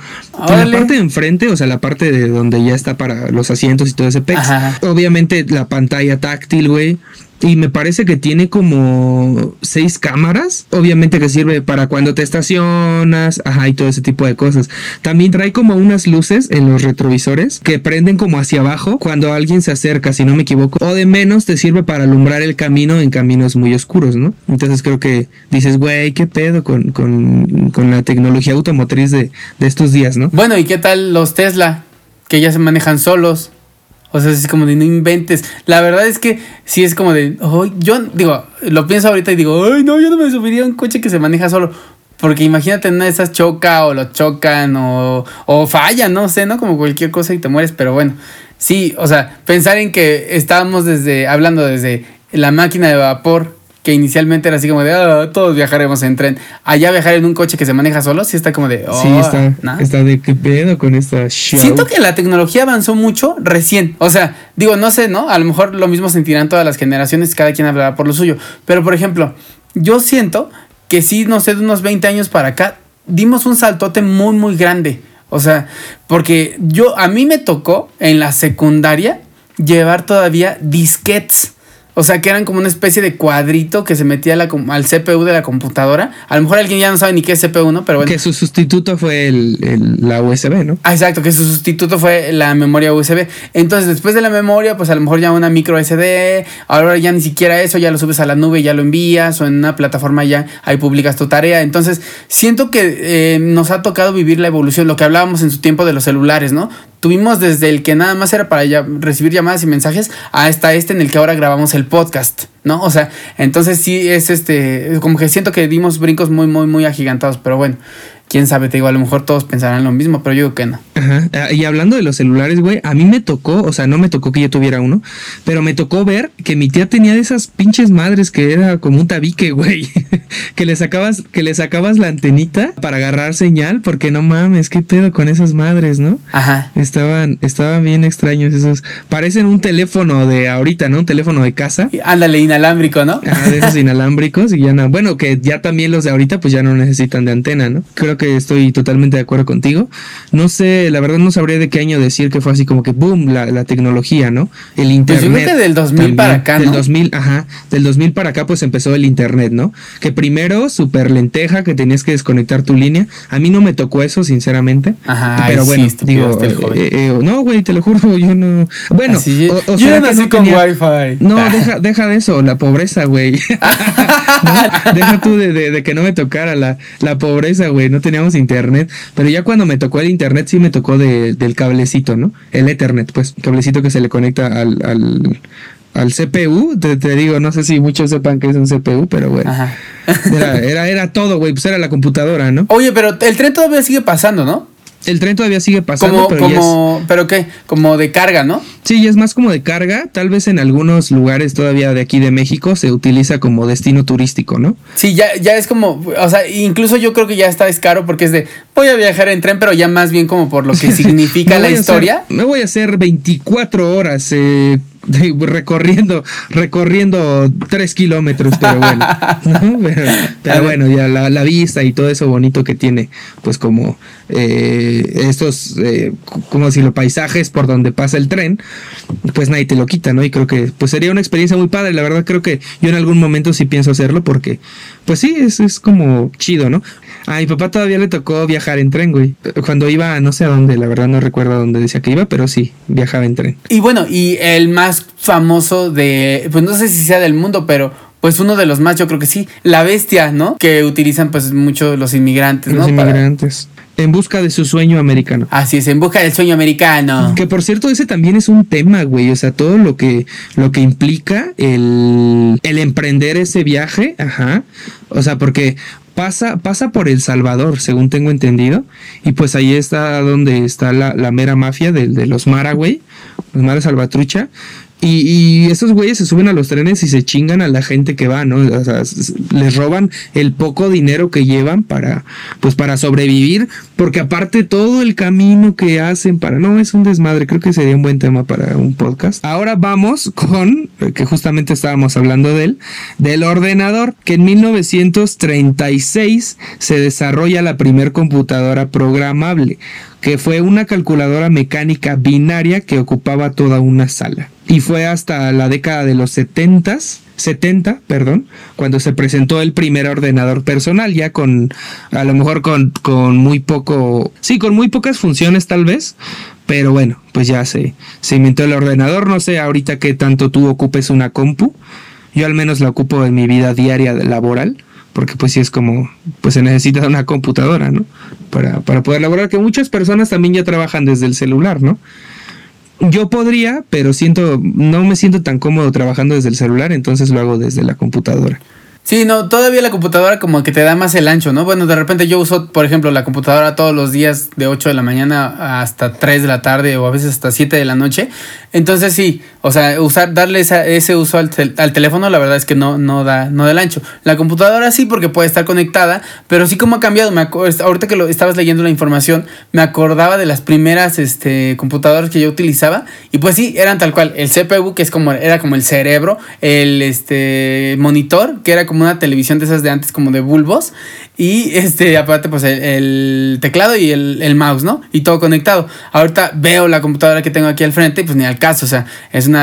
En la parte de enfrente, o sea, la parte de donde ya está para los asientos y todo ese pex. Obviamente la pantalla táctil, güey y me parece que tiene como seis cámaras. Obviamente que sirve para cuando te estacionas, ajá, y todo ese tipo de cosas. También trae como unas luces en los retrovisores que prenden como hacia abajo cuando alguien se acerca, si no me equivoco. O de menos te sirve para alumbrar el camino en caminos muy oscuros, ¿no? Entonces creo que dices, güey, qué pedo con, con, con la tecnología automotriz de, de estos días, ¿no? Bueno, ¿y qué tal los Tesla? Que ya se manejan solos. O sea, es como de no inventes. La verdad es que sí es como de, oh, yo digo, lo pienso ahorita y digo, ay, no, yo no me subiría a un coche que se maneja solo. Porque imagínate, una de esas choca o lo chocan o, o falla, no sé, ¿no? Como cualquier cosa y te mueres. Pero bueno, sí, o sea, pensar en que estábamos desde, hablando desde la máquina de vapor, que inicialmente era así como de, "Ah, todos viajaremos en tren. Allá viajar en un coche que se maneja solo, sí está como de, oh, sí, está, ¿no? está de qué pedo con esta show. Siento que la tecnología avanzó mucho recién. O sea, digo, no sé, ¿no? A lo mejor lo mismo sentirán todas las generaciones, cada quien hablará por lo suyo. Pero, por ejemplo, yo siento que sí, no sé, de unos 20 años para acá, dimos un saltote muy, muy grande. O sea, porque yo, a mí me tocó en la secundaria llevar todavía disquetes. O sea, que eran como una especie de cuadrito que se metía a la al CPU de la computadora. A lo mejor alguien ya no sabe ni qué es CPU, ¿no? Pero bueno. Que su sustituto fue el, el- la USB, ¿no? Ah, exacto, que su sustituto fue la memoria USB. Entonces, después de la memoria, pues a lo mejor ya una micro SD. Ahora ya ni siquiera eso, ya lo subes a la nube, y ya lo envías, o en una plataforma ya ahí publicas tu tarea. Entonces, siento que eh, nos ha tocado vivir la evolución, lo que hablábamos en su tiempo de los celulares, ¿no? Tuvimos desde el que nada más era para ya recibir llamadas y mensajes hasta este en el que ahora grabamos el podcast, ¿no? O sea, entonces sí es este, como que siento que dimos brincos muy, muy, muy agigantados, pero bueno, quién sabe, te digo, a lo mejor todos pensarán lo mismo, pero yo digo que no. Ajá. Ah, Y hablando de los celulares, güey, a mí me tocó, o sea, no me tocó que yo tuviera uno, pero me tocó ver que mi tía tenía de esas pinches madres que era como un tabique, güey, que le sacabas, que le sacabas la antenita para agarrar señal, porque no mames, qué pedo con esas madres, ¿no? Ajá. Estaban, estaban bien extraños esos. Parecen un teléfono de ahorita, ¿no? Un teléfono de casa. Ándale, inalámbrico, ¿no? Ajá, de esos inalámbricos y ya no. Bueno, que ya también los de ahorita pues ya no necesitan de antena, ¿no? Creo que estoy totalmente de acuerdo contigo. No sé, la verdad no sabría de qué año decir que fue así como que boom, la, la tecnología, ¿no? El internet. Pues yo creo que del 2000 para acá, Del ¿no? 2000, ajá. Del 2000 para acá pues empezó el internet, ¿no? Que primero súper lenteja, que tenías que desconectar tu línea. A mí no me tocó eso, sinceramente. Ajá, Pero bueno, sí, estúpido, digo, joven. eh, eh, no, güey, te lo juro, yo no. Bueno, Así, o- o yo será no que nací con tenía- wifi. no, Ah. deja, deja de eso, la pobreza, güey. No, deja tú de, de- de que no me tocara la, la pobreza, güey. No teníamos internet. Pero ya cuando me tocó el internet, sí me tocó de- del cablecito, ¿no? El Ethernet, pues, cablecito que se le conecta al, al, al CPU. Te, te digo, no sé si muchos sepan que es un CPU, pero bueno. Ajá. Era, era, era todo, güey. Pues era la computadora, ¿no? Oye, pero el tren todavía sigue pasando, ¿no? El tren todavía sigue pasando, Como, pero ya es- como, pero qué, como de carga, ¿no? Sí, ya es más como de carga. Tal vez en algunos lugares todavía de aquí de México se utiliza como destino turístico, ¿no? Sí, ya, ya es como, o sea, incluso yo creo que ya está es caro porque es de, voy a viajar en tren, pero ya más bien como por lo que significa la historia. hacer- me voy a hacer 24 horas eh, recorriendo, recorriendo 3 kilómetros, pero bueno. ¿no? Pero, pero bueno, ya la, la vista y todo eso bonito que tiene, pues como eh, estos, eh, como si los paisajes por donde pasa el tren, pues nadie te lo quita, ¿no? Y creo que pues sería una experiencia muy padre. La verdad creo que yo en algún momento sí pienso hacerlo porque, pues sí, es, es como chido, ¿no? A mi papá todavía le tocó viajar en tren, güey. Cuando iba, no sé a dónde, la verdad no recuerdo a dónde decía que iba, pero sí, viajaba en tren. Y bueno, y el más famoso de, pues no sé si sea del mundo, pero pues uno de los más, yo creo que sí, la bestia, ¿no? Que utilizan pues mucho los inmigrantes, Los ¿no? Para- inmigrantes. En busca de su sueño americano. Así es, en busca del sueño americano. Que por cierto, ese también es un tema, güey. O sea, todo lo que, lo que implica el, el emprender ese viaje. Ajá. O sea, porque pasa, pasa por El Salvador, según tengo entendido. Y pues ahí está donde está la, la mera mafia de, de los Mara, güey. Los Mara Salvatrucha. Y, esos güeyes se suben a los trenes y se chingan a la gente que va, ¿no? O sea, les roban el poco dinero que llevan para, pues para sobrevivir, porque aparte todo el camino que hacen para, no, es un desmadre, creo que sería un buen tema para un podcast. Ahora vamos con, eh, que justamente estábamos hablando de él, del ordenador, que en 1936 se desarrolla la primer computadora programable, que fue una calculadora mecánica binaria que ocupaba toda una sala. Y fue hasta la década de los 70 70, perdón, cuando se presentó el primer ordenador personal, ya con, a lo mejor con, con muy poco, sí, con muy pocas funciones tal vez, pero bueno, pues ya se, se inventó el ordenador, no sé ahorita qué tanto tú ocupes una compu, yo al menos la ocupo en mi vida diaria laboral, porque pues sí es como, pues se necesita una computadora, ¿no? Para, para poder laborar, que muchas personas también ya trabajan desde el celular, ¿no? Yo podría, pero siento, no me siento tan cómodo trabajando desde el celular, entonces lo hago desde la computadora. Sí, no, todavía la computadora como que te da más el ancho, ¿no? Bueno, de repente yo uso, por ejemplo, la computadora todos los días de 8 de la mañana hasta 3 de la tarde o a veces hasta 7 de la noche. Entonces sí, o sea, usar, darle ese uso al, al, teléfono, la verdad es que no, no, da, no da el ancho. La computadora sí, porque puede estar conectada, pero sí como ha cambiado. Me ahorita que lo estabas leyendo la información, me acordaba de las primeras este, computadoras que yo utilizaba. Y pues sí, eran tal cual. El CPU, que es como, era como el cerebro, el este, monitor, que era como una televisión de esas de antes, como de bulbos. Y este, aparte, pues el, teclado y el, mouse, ¿no? Y todo conectado. Ahorita veo la computadora que tengo aquí al frente, pues ni al caso. O sea, es una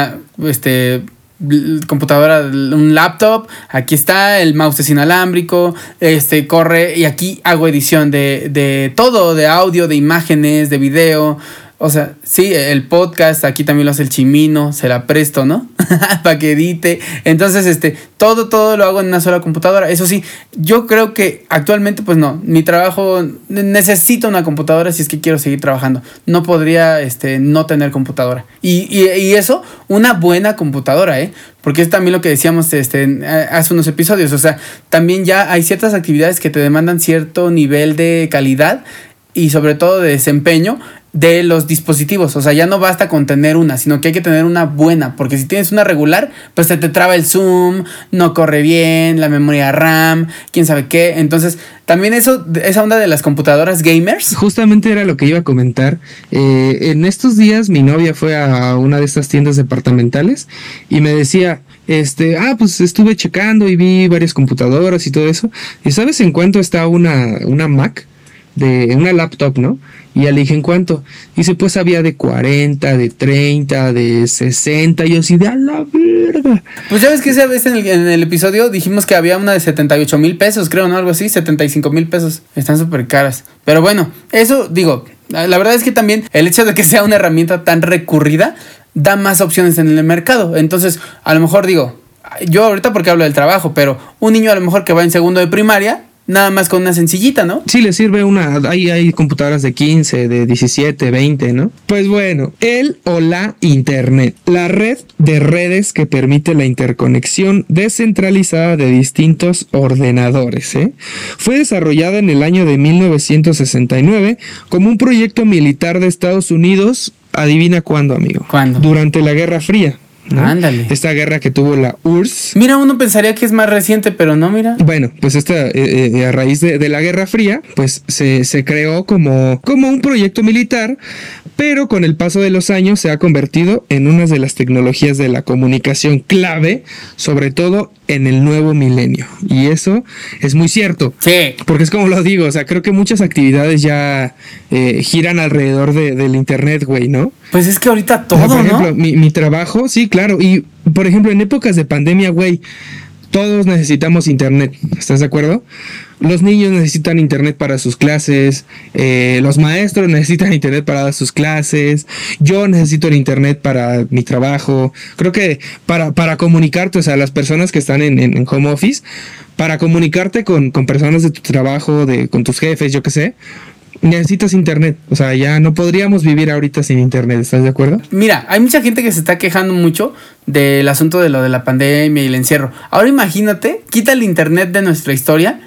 este, computadora, un laptop. Aquí está, el mouse es inalámbrico. Este corre. Y aquí hago edición de, de todo, de audio, de imágenes, de video. O sea, sí, el podcast, aquí también lo hace el chimino, se la presto, ¿no? Para que edite. Entonces, este, todo, todo lo hago en una sola computadora. Eso sí, yo creo que actualmente, pues no, mi trabajo necesito una computadora si es que quiero seguir trabajando. No podría, este, no tener computadora. Y, y, y eso, una buena computadora, ¿eh? Porque es también lo que decíamos este, hace unos episodios. O sea, también ya hay ciertas actividades que te demandan cierto nivel de calidad y sobre todo de desempeño de los dispositivos. O sea, ya no basta con tener una, sino que hay que tener una buena. Porque si tienes una regular, pues se te traba el zoom, no corre bien, la memoria RAM, quién sabe qué. Entonces, también eso, esa onda de las computadoras gamers. Justamente era lo que iba a comentar. Eh, en estos días mi novia fue a una de estas tiendas departamentales y me decía, este, ah, pues estuve checando y vi varias computadoras y todo eso. ¿Y sabes en cuánto está una, una Mac? De una laptop, ¿no? Y ya le dije, ¿en pues había de 40, de 30, de 60. Y yo así, de a la verga. Pues ya ves que esa vez en el, en el episodio dijimos que había una de 78 mil pesos, creo, ¿no? Algo así, 75 mil pesos. Están súper caras. Pero bueno, eso digo, la verdad es que también el hecho de que sea una herramienta tan recurrida da más opciones en el mercado. Entonces, a lo mejor digo, yo ahorita porque hablo del trabajo, pero un niño a lo mejor que va en segundo de primaria Nada más con una sencillita, ¿no? Sí, le sirve una. Hay, hay computadoras de 15, de 17, 20, ¿no? Pues bueno, el o la Internet. La red de redes que permite la interconexión descentralizada de distintos ordenadores. ¿eh? Fue desarrollada en el año de 1969 como un proyecto militar de Estados Unidos. Adivina cuándo, amigo. ¿Cuándo? Durante la Guerra Fría. Ándale. Esta guerra que tuvo la URSS. Mira, uno pensaría que es más reciente, pero no, mira. Bueno, pues esta, eh, eh, a raíz de, la Guerra Fría, pues se, se, creó como, como un proyecto militar, pero con el paso de los años se ha convertido en una de las tecnologías de la comunicación clave, sobre todo en el nuevo milenio. Y eso es muy cierto. Sí. Porque es como lo digo, o sea, creo que muchas actividades ya eh, giran alrededor de, del Internet, güey, ¿no? Pues es que ahorita todo, por ejemplo, mi, mi trabajo, sí, claro. Y, por ejemplo, en épocas de pandemia, güey, todos necesitamos Internet. ¿Estás de acuerdo? Los niños necesitan internet para sus clases, eh, los maestros necesitan internet para sus clases, yo necesito el internet para mi trabajo. Creo que para, para comunicarte, o sea, las personas que están en, en home office, para comunicarte con, con, personas de tu trabajo, de, con tus jefes, yo qué sé, necesitas internet. O sea, ya no podríamos vivir ahorita sin internet, ¿estás de acuerdo? Mira, hay mucha gente que se está quejando mucho del asunto de lo de la pandemia y el encierro. Ahora imagínate, quita el internet de nuestra historia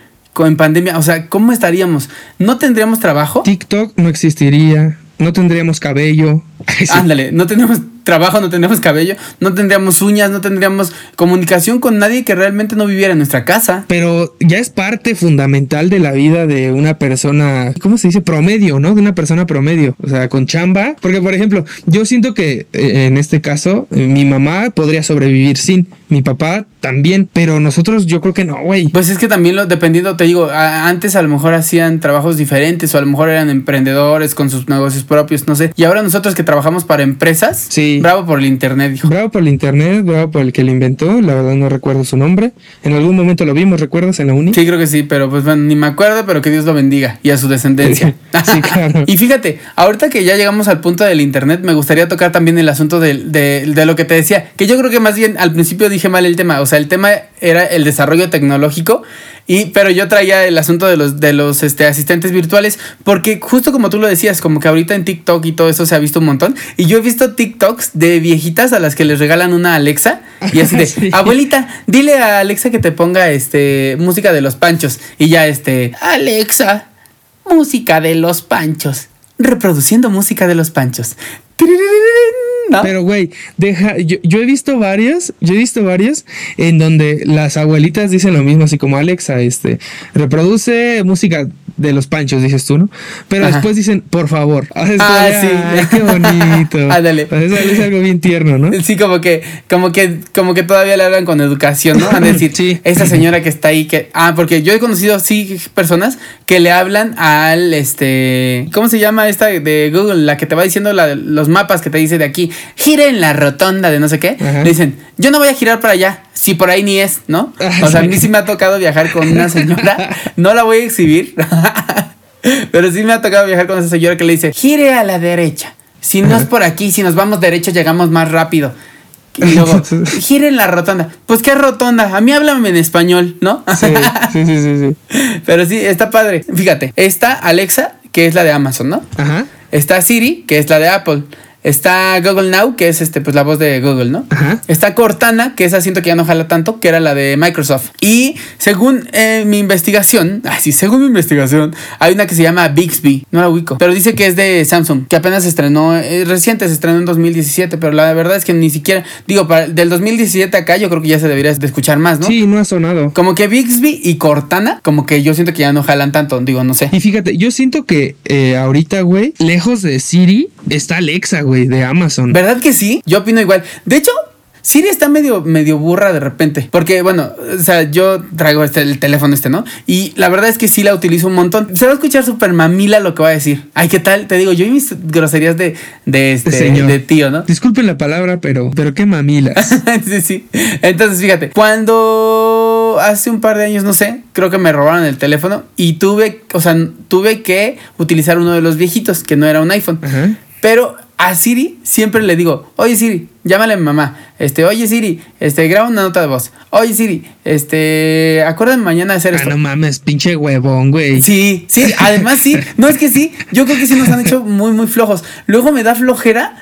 en pandemia, o sea, ¿cómo estaríamos? ¿No tendríamos trabajo? TikTok no existiría, no tendríamos cabello. Ándale, no tendríamos trabajo, no tendríamos cabello, no tendríamos uñas, no tendríamos comunicación con nadie que realmente no viviera en nuestra casa. Pero ya es parte fundamental de la vida de una persona, ¿cómo se dice? Promedio, ¿no? De una persona promedio, o sea, con chamba. Porque, por ejemplo, yo siento que eh, en este caso, eh, mi mamá podría sobrevivir sin, mi papá también, pero nosotros yo creo que no, güey. Pues es que también lo, dependiendo, te digo, antes a lo mejor hacían trabajos diferentes o a lo mejor eran emprendedores con sus negocios propios, no sé. Y ahora nosotros que trabajamos para empresas, sí Bravo por el internet, dijo. Bravo por el internet, bravo por el que lo inventó. La verdad no recuerdo su nombre. En algún momento lo vimos, ¿recuerdas en la uni? Sí, creo que sí, pero pues bueno, ni me acuerdo, pero que Dios lo bendiga y a su descendencia. sí, claro. y fíjate, ahorita que ya llegamos al punto del internet, me gustaría tocar también el asunto de, de, de lo que te decía, que yo creo que más bien al principio dije mal el tema. O sea, el tema era el desarrollo tecnológico Y, pero yo traía el asunto de los, de los este, asistentes virtuales, porque justo como tú lo decías, como que ahorita en TikTok y todo eso se ha visto un montón. Y yo he visto TikToks de viejitas a las que les regalan una Alexa y así de, Sí. abuelita, dile a Alexa que te ponga este música de los panchos. Y ya este, Alexa, música de los panchos. Reproduciendo música de los panchos. Pero, güey, deja. Yo, yo he visto varias, yo he visto varias en donde las abuelitas dicen lo mismo, así como Alexa, este, reproduce música de los panchos, dices tú, ¿no? Pero Ajá. después dicen, por favor. Ah, Ah, sí. "Ay, qué bonito. Ándale. Pues es, es algo bien tierno, ¿no? Sí, como que, como que, como que todavía le hablan con educación, ¿no? Van a decir, Sí. esa señora que está ahí, que. Ah, porque yo he conocido sí personas que le hablan al este. ¿Cómo se llama esta de Google? La que te va diciendo la- los mapas que te dice de aquí. Gire en la rotonda de no sé qué. Ajá. Le dicen, yo no voy a girar para allá. Si por ahí ni es, ¿no? O sea, a mí sí me ha tocado viajar con una señora. No la voy a exhibir. Pero sí me ha tocado viajar con esa señora que le dice, gire a la derecha. Si no es por aquí, si nos vamos derecho, llegamos más rápido. Y luego, gire en la rotonda. Pues qué rotonda. A mí háblame en español, ¿no? Sí, sí, sí, sí, sí. Pero sí, está padre. Fíjate, está Alexa, que es la de Amazon, ¿no? Ajá. Está Siri, que es la de Apple. Está Google Now, que es este, pues la voz de Google, ¿no? Ajá. Está Cortana, que esa siento que ya no jala tanto, que era la de Microsoft. Y según eh, mi investigación, ay, sí, según mi investigación, hay una que se llama Bixby, no la ubico, pero dice que es de Samsung, que apenas se estrenó, eh, reciente, se estrenó en 2017, pero la verdad es que ni siquiera, digo, para, del 2017 acá yo creo que ya se debería de escuchar más, ¿no? Sí, no ha sonado. Como que Bixby y Cortana, como que yo siento que ya no jalan tanto, digo, no sé. Y fíjate, yo siento que eh, ahorita, güey, lejos de Siri, está Alexa, güey, de Amazon. ¿Verdad que sí? Yo opino igual. De hecho, Siri está medio, medio burra de repente. Porque, bueno, o sea, yo traigo este, el teléfono este, ¿no? Y la verdad es que sí la utilizo un montón. Se va a escuchar súper mamila lo que va a decir. Ay, ¿qué tal? Te digo, yo y mis groserías de, de, este, Señor. de tío, ¿no? Disculpen la palabra, pero, pero qué mamilas. sí, sí. Entonces, fíjate, cuando hace un par de años, no sé, creo que me robaron el teléfono y tuve, o sea, tuve que utilizar uno de los viejitos, que no era un iPhone. Ajá. Pero a Siri siempre le digo, oye Siri, llámale a mi mamá. Este, oye Siri, este, graba una nota de voz. Oye Siri, este, acuérdame mañana hacer Ah, esto. no mames, pinche huevón, güey. Sí, sí, además sí, no es que sí, yo creo que sí nos han hecho muy, muy flojos. Luego me da flojera,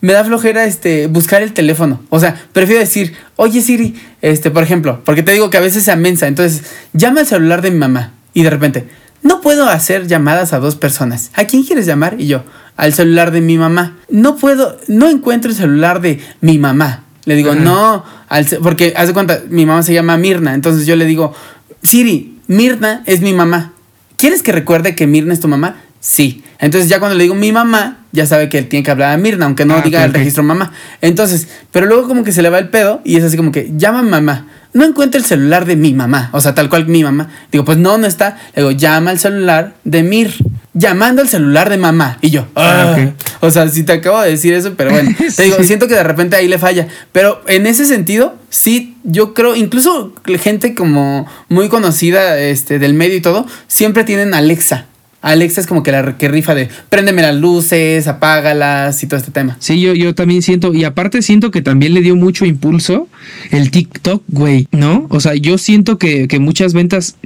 me da flojera este, buscar el teléfono. O sea, prefiero decir, oye Siri, este, por ejemplo, porque te digo que a veces se amensa, entonces, llama al celular de mi mamá y de repente, no puedo hacer llamadas a dos personas. ¿A quién quieres llamar? Y yo, al celular de mi mamá. No puedo, no encuentro el celular de mi mamá. Le digo, Ajá. no, al porque haz de cuenta, mi mamá se llama Mirna, entonces yo le digo, Siri, Mirna es mi mamá. ¿Quieres que recuerde que Mirna es tu mamá? Sí. Entonces ya cuando le digo mi mamá, ya sabe que él tiene que hablar a Mirna, aunque no Ah, diga el registro mamá. Entonces, pero luego como que se le va el pedo y es así como que llama mamá. No encuentro el celular de mi mamá, o sea, tal cual mi mamá. Digo, pues no, no está. Le digo, llama al celular de Mir. Llamando al celular de mamá. Y yo, Ah, ah. O sea, sí te acabo de decir eso, pero bueno. Te digo, Sí. siento que de repente ahí le falla. Pero en ese sentido, sí, yo creo, incluso gente como muy conocida este, del medio y todo, siempre tienen Alexa. Alexa es como que la que rifa de préndeme las luces, apágalas y todo este tema. Sí, yo, yo también siento, y aparte siento que también le dio mucho impulso el TikTok, güey, ¿no? O sea, yo siento que, que muchas ventas,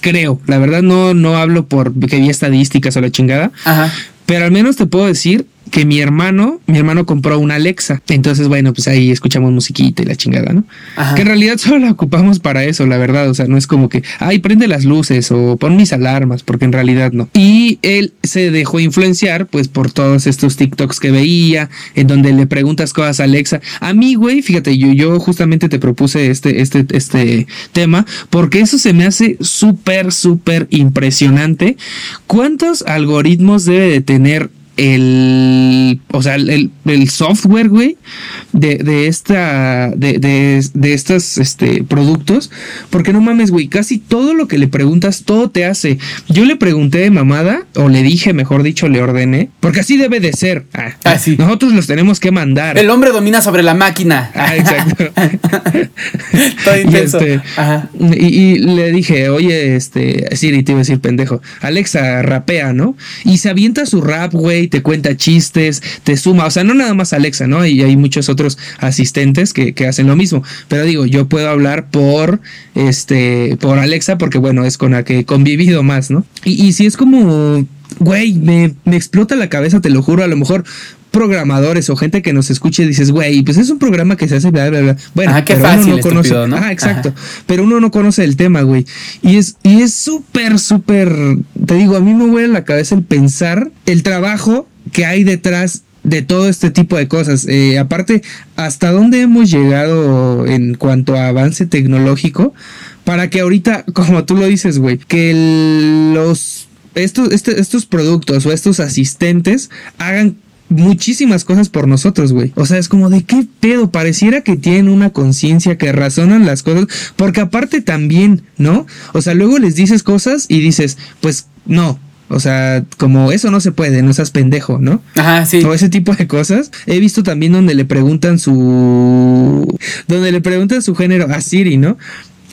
creo, la verdad no, no hablo por que vi estadísticas o la chingada, Ajá. pero al menos te puedo decir que mi hermano, mi hermano compró una Alexa. Entonces, bueno, pues ahí escuchamos musiquita y la chingada, ¿no? Ajá. Que en realidad solo la ocupamos para eso, la verdad. O sea, no es como que, ay, prende las luces o pon mis alarmas, porque en realidad no. Y él se dejó influenciar, pues, por todos estos TikToks que veía, en donde le preguntas cosas a Alexa. A mí, güey, fíjate, yo, yo justamente te propuse este, este, este tema, porque eso se me hace súper, súper impresionante. ¿Cuántos algoritmos debe de tener el, o sea, el, el software, güey, de, de esta, de, de, de estos, este, productos, porque no mames, güey, casi todo lo que le preguntas, todo te hace. Yo le pregunté de mamada, o le dije, mejor dicho, le ordené, porque así debe de ser. Ah, Ah, sí. Nosotros los tenemos que mandar. El hombre domina sobre la máquina. Ah, exacto. Todo Y, intenso. este, Ajá. y, y le dije, oye, este, Siri, te iba a decir pendejo, Alexa rapea, ¿no? Y se avienta su rap, güey, te cuenta chistes, te suma, o sea, no nada más Alexa, ¿no? Y hay muchos otros asistentes que, que hacen lo mismo. Pero digo, yo puedo hablar por este, por Alexa, porque bueno, es con la que he convivido más, ¿no? Y, y si es como güey, me, explota la cabeza, te lo juro, a lo mejor programadores o gente que nos escuche dices, güey, pues es un programa que se hace bla, bla, bla. Bueno, ah, qué pero fácil, uno no conoce. estúpido, ¿no? Ah, exacto. Pero uno no conoce el tema, güey. Y es, y es súper, súper, te digo, a mí me huele la cabeza el pensar el trabajo que hay detrás de todo este tipo de cosas. Eh, aparte, hasta dónde hemos llegado en cuanto a avance tecnológico para que ahorita, como tú lo dices, güey, que el- los estos, este- estos productos o estos asistentes hagan muchísimas cosas por nosotros, güey. O sea, es como de qué pedo, pareciera que tienen una conciencia, que razonan las cosas, porque aparte también, ¿no? O sea, luego les dices cosas y dices, pues no. O sea, como eso no se puede, no seas pendejo, ¿no? Ajá, sí. O ese tipo de cosas. He visto también donde le preguntan su. Donde le preguntan su género a Siri, ¿no?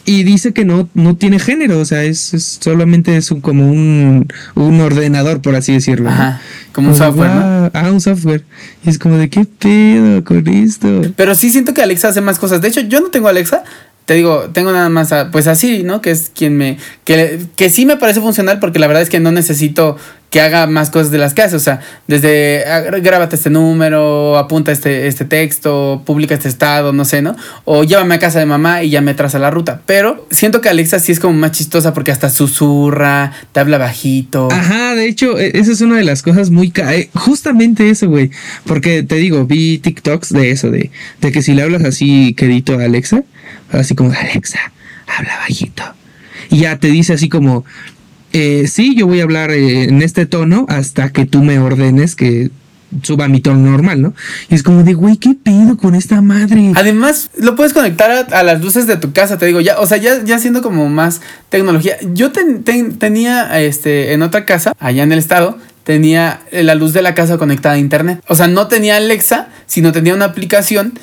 Y dice que no, no tiene género, o sea, es, es- solamente es un, como un, un ordenador, por así decirlo. Ajá, como un software, ¿no? "Guau". Ah, un software. Y es como de qué pedo con esto. Pero sí siento que Alexa hace más cosas. De hecho, yo no tengo Alexa. Te digo, tengo nada más a, pues a Siri, ¿no? Que es quien me. Que, que sí me parece funcional porque la verdad es que no necesito que haga más cosas de las que hace. O sea, desde ah, grábate este número, apunta este, este texto, publica este estado, no sé, ¿no? O llévame a casa de mamá y ya me traza la ruta. Pero siento que Alexa sí es como más chistosa porque hasta susurra, te habla bajito. Ajá, de hecho, e- esa es una de las cosas muy... eh, justamente eso, güey. Porque te digo, vi TikToks de eso, de, de que si le hablas así quedito a Alexa, así como, Alexa, habla bajito. Y ya te dice así como, eh, sí, yo voy a hablar eh, en este tono hasta que tú me ordenes que suba mi tono normal, ¿no? Y es como de, güey, ¿qué pido con esta madre? Además, lo puedes conectar a, las luces de tu casa, te digo, ya, o sea, ya, ya siendo como más tecnología. Yo ten- ten- tenía este en otra casa, allá en el estado, tenía la luz de la casa conectada a internet. O sea, no tenía Alexa, sino tenía una aplicación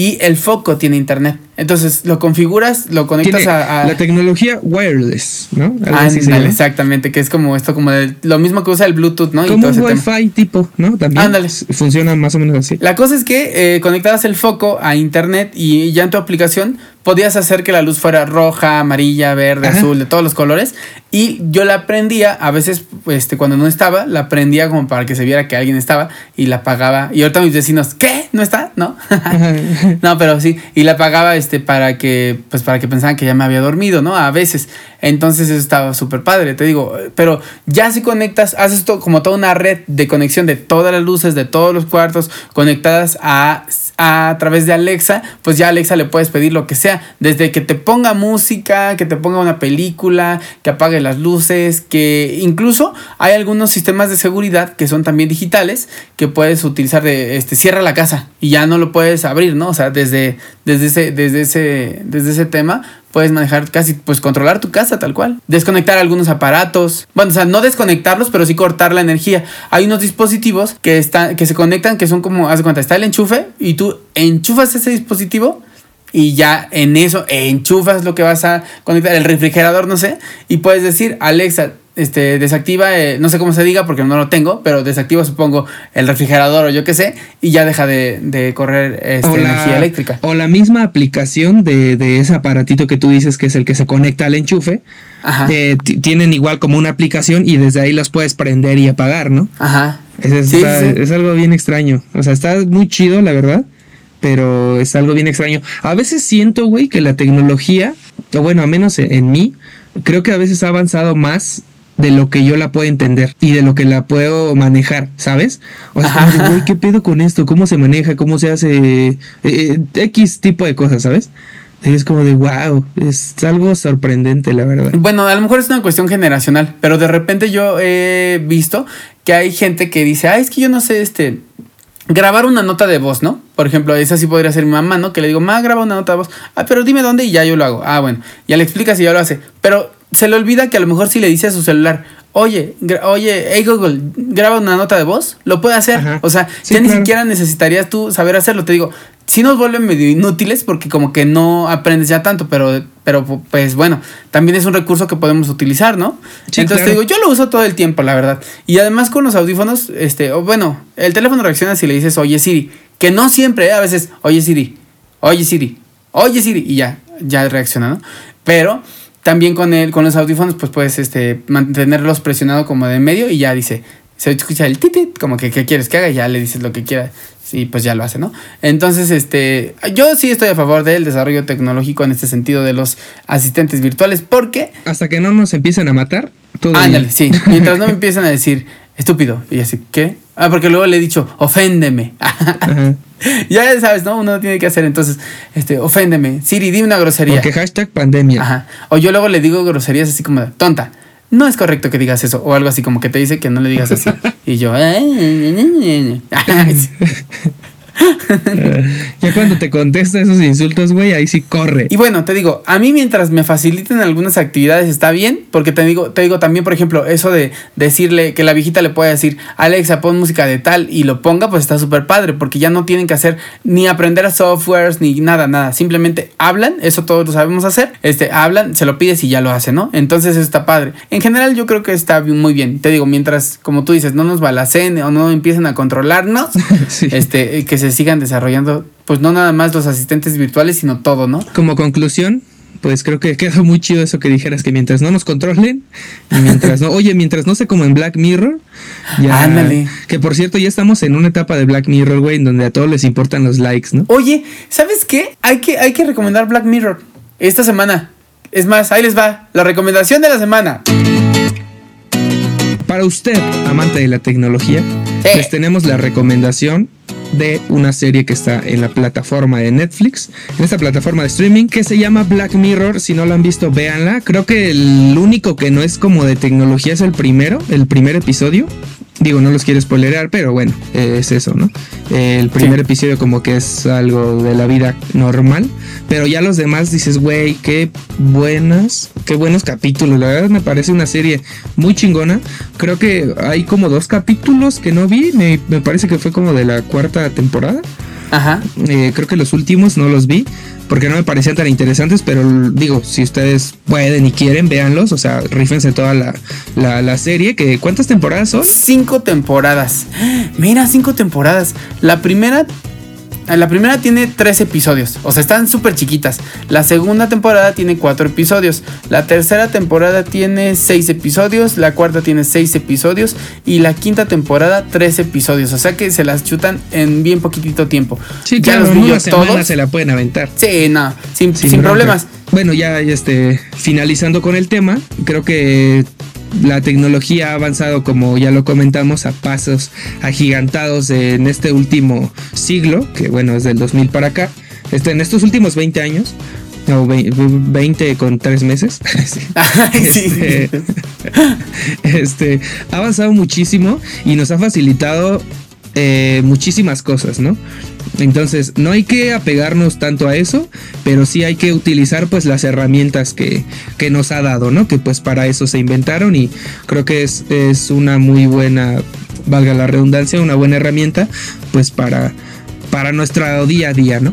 y el foco tiene internet. Entonces lo configuras, lo conectas a, a- la tecnología wireless, ¿no? Algo así Ándale, exactamente, que es como esto, como de- lo mismo que usa el Bluetooth, ¿no? Y Como todo un ese tema. Wi-Fi tipo, ¿no? También Ándale. funciona más o menos así. La cosa es que eh, conectabas el foco a internet y ya en tu aplicación podías hacer que la luz fuera roja, amarilla, verde, Ajá. azul, de todos los colores. Y yo la prendía, a veces este, cuando no estaba, la prendía como para que se viera que alguien estaba y la apagaba. Y ahorita mis vecinos, ¿qué? ¿No está? ¿No? no, pero sí. Y la apagaba este, para que pues para que pensaran que ya me había dormido, ¿no? A veces. Entonces eso estaba súper padre, te digo. Pero ya si conectas, haces to- como toda una red de conexión de todas las luces, de todos los cuartos, conectadas a, a, través de Alexa, pues ya Alexa le puedes pedir lo que sea. Desde que te ponga música, que te ponga una película, que apague las luces, que incluso hay algunos sistemas de seguridad que son también digitales, que puedes utilizar de, este, cierra la casa y ya no lo puedes abrir, ¿no? O sea, desde, desde, ese, desde, ese, desde ese tema puedes manejar casi, pues controlar tu casa tal cual. Desconectar algunos aparatos. Bueno, o sea, no desconectarlos, pero sí cortar la energía. Hay unos dispositivos que, están, que se conectan, que son como, haz de cuenta, está el enchufe y tú enchufas ese dispositivo y ya en eso enchufas lo que vas a conectar, el refrigerador, no sé, y puedes decir, Alexa, este, desactiva, eh, no sé cómo se diga porque no lo tengo, pero desactiva, supongo, el refrigerador o yo qué sé, y ya deja de, de correr este, energía eléctrica. o la misma aplicación de, de ese aparatito que tú dices que es el que se conecta al enchufe. Ajá. eh, ti- tienen igual como una aplicación y desde ahí los puedes prender y apagar, ¿no? Ajá. Es, es- Sí, está- sí, sí. es algo bien extraño. O sea, está muy chido, la verdad. Pero es algo bien extraño. A veces siento, güey, que la tecnología, o bueno, a menos en, en mí, creo que a veces ha avanzado más de lo que yo la puedo entender y de lo que la puedo manejar, ¿sabes? O sea, como de, güey, ¿qué pedo con esto? ¿Cómo se maneja? ¿Cómo se hace? eh, eh, X tipo de cosas, ¿sabes? Y es como de, wow, es algo sorprendente, la verdad. Bueno, a lo mejor es una cuestión generacional, pero de repente yo he visto que hay gente que dice, ah, es que yo no sé, este, grabar una nota de voz, ¿no? Por ejemplo, esa sí podría ser mi mamá, ¿no? Que le digo, ma, graba una nota de voz. Ah, pero dime dónde y ya yo lo hago. Ah, bueno, ya le explicas y ya lo hace. Pero se le olvida que a lo mejor si le dice a su celular, oye, oye, hey Google, graba una nota de voz, lo puede hacer. Ajá. O sea, Sí, ya ni siquiera necesitarías tú saber hacerlo. Te digo, sí nos vuelven medio inútiles porque como que no aprendes ya tanto, pero, pero pues bueno, también es un recurso que podemos utilizar, ¿no? Sí, Entonces claro. te digo, yo lo uso todo el tiempo, la verdad. Y además con los audífonos, este, o bueno, el teléfono reacciona si le dices, oye Siri, que no siempre, ¿eh? a veces, oye Siri, oye Siri, oye Siri, y ya, ya reacciona, ¿no? Pero también con el, con los audífonos, pues puedes este, mantenerlos presionados como de en medio y ya dice, se escucha el titit, como que qué quieres que haga, y ya le dices lo que quiera. Y pues ya lo hace, ¿no? Entonces, este, yo sí estoy a favor del desarrollo tecnológico en este sentido de los asistentes virtuales, porque Hasta que no nos empiecen a matar, todo Ándale, bien. sí. Mientras no me empiezan a decir estúpido. Y así, ¿qué? Ah, porque luego le he dicho, oféndeme. Ajá. ya sabes, ¿no? Uno tiene que hacer entonces, este, oféndeme. Siri, dime una grosería. Porque hashtag pandemia. Ajá. O yo luego le digo groserías así como, tonta. No es correcto que digas eso. O algo así como que te dice que no le digas así. y yo, Ya cuando te contesta esos insultos, güey, ahí sí corre. Y bueno, te digo, a mí mientras me faciliten algunas actividades está bien, porque te digo, te digo también, por ejemplo, eso de decirle que la viejita le puede decir, Alexa, pon música de tal y lo ponga, pues está súper padre, porque ya no tienen que hacer ni aprender a softwares ni nada, nada. Simplemente hablan, eso todos lo sabemos hacer. Este, hablan, se lo pides y ya lo hace, ¿no? Entonces eso está padre. En general, yo creo que está muy bien. Te digo, mientras, como tú dices, no nos balacen o no empiecen a controlarnos, Sí. este, que se sigan desarrollando, pues no nada más los asistentes virtuales, sino todo, ¿no? Como conclusión, pues creo que quedó muy chido eso que dijeras que mientras no nos controlen y mientras no, oye, mientras no sé como en Black Mirror, ya Ándale. que por cierto ya estamos en una etapa de Black Mirror, güey, en donde a todos les importan los likes, ¿no? Oye, ¿sabes qué? Hay que, hay que recomendar Black Mirror esta semana. Es más, ahí les va. La recomendación de la semana. Para usted, amante de la tecnología, Eh. les tenemos la recomendación de una serie que está en la plataforma de Netflix, en esta plataforma de streaming que se llama Black Mirror. Si no la han visto, véanla. Creo que el único que no es como de tecnología es el primero, el primer episodio. Digo, no los quiero spoilerear, pero bueno, eh, es eso, ¿no? Eh, el primer Sí. episodio como que es algo de la vida normal, pero ya los demás dices, güey, qué buenas, qué buenos capítulos. La verdad me parece una serie muy chingona. Creo que hay como dos capítulos que no vi, me, me parece que fue como de la cuarta temporada. Ajá. Eh, creo que los últimos no los vi porque no me parecían tan interesantes, pero digo, si ustedes pueden y quieren, véanlos, o sea, rífense toda la, la, la serie, que ¿cuántas temporadas son? Cinco temporadas. Mira, cinco temporadas. La primera. La primera tiene tres episodios, o sea, están súper chiquitas. La segunda temporada tiene cuatro episodios. La tercera temporada tiene seis episodios. La cuarta tiene seis episodios. Y la quinta temporada, tres episodios. O sea que se las chutan en bien poquitito tiempo. Sí, Ya claro, los en vi una semana todos. se la pueden aventar. Sí, no, sin, sin, problemas. Bueno, ya este, finalizando con el tema, creo que la tecnología ha avanzado, como ya lo comentamos, a pasos agigantados en este último siglo, que bueno, es del 2000 para acá, este, en estos últimos 20 años, o vei- 20 con 3 meses. Este, este, ha avanzado muchísimo y nos ha facilitado eh, muchísimas cosas, ¿no? Entonces, no hay que apegarnos tanto a eso, pero sí hay que utilizar pues las herramientas que, que nos ha dado, ¿no? Que pues para eso se inventaron y creo que es, es una muy buena, valga la redundancia, una buena herramienta pues para, para nuestro día a día, ¿no?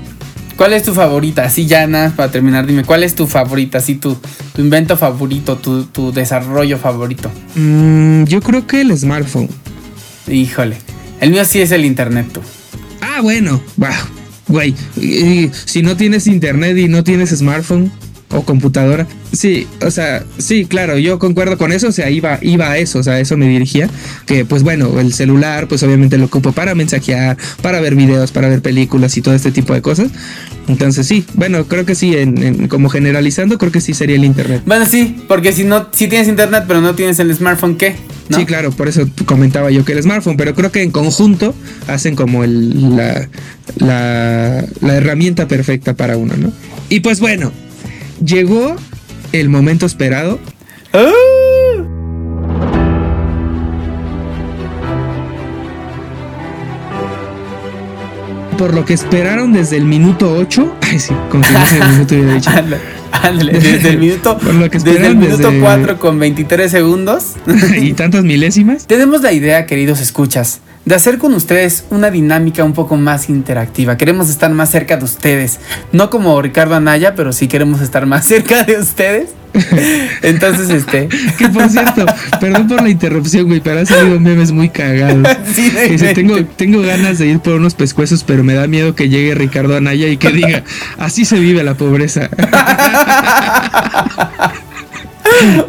¿Cuál es tu favorita? Así ya nada, para terminar, dime, ¿cuál es tu favorita? Así tu, tu invento favorito, tu, tu desarrollo favorito. Mm, yo creo que el smartphone. Híjole. El mío sí es el internet, tú. Ah, bueno, wow, güey. y- Si no tienes internet y no tienes smartphone o computadora, sí, o sea, sí, claro, yo concuerdo con eso, o sea, iba, iba a eso, o sea, a eso me dirigía, que pues bueno, el celular, pues obviamente lo ocupo para mensajear, para ver videos, para ver películas y todo este tipo de cosas. Entonces sí, bueno, creo que sí, en, en- como generalizando, creo que sí sería el internet. Bueno, sí, porque si no, si tienes internet pero no tienes el smartphone, ¿qué? ¿No? Sí, claro, por eso comentaba yo que el smartphone, pero creo que en conjunto hacen como el, la, la, la herramienta perfecta para uno, ¿no? Y pues bueno, llegó el momento esperado. ¡Ah! Por lo que esperaron desde el minuto 8. Ay, sí, como si no el minuto hubiera dicho. Ándale, desde el minuto, Por lo que desde el minuto desde- 4 con 23 segundos. y tantas milésimas. Tenemos la idea, queridos escuchas, de hacer con ustedes una dinámica un poco más interactiva. Queremos estar más cerca de ustedes. No como Ricardo Anaya, pero sí queremos estar más cerca de ustedes. Entonces, este. Que por cierto, perdón por la interrupción, güey, pero han salido memes muy cagados. Sí, Dice, tengo, tengo ganas de ir por unos pescuezos, pero me da miedo que llegue Ricardo Anaya y que diga, así se vive la pobreza.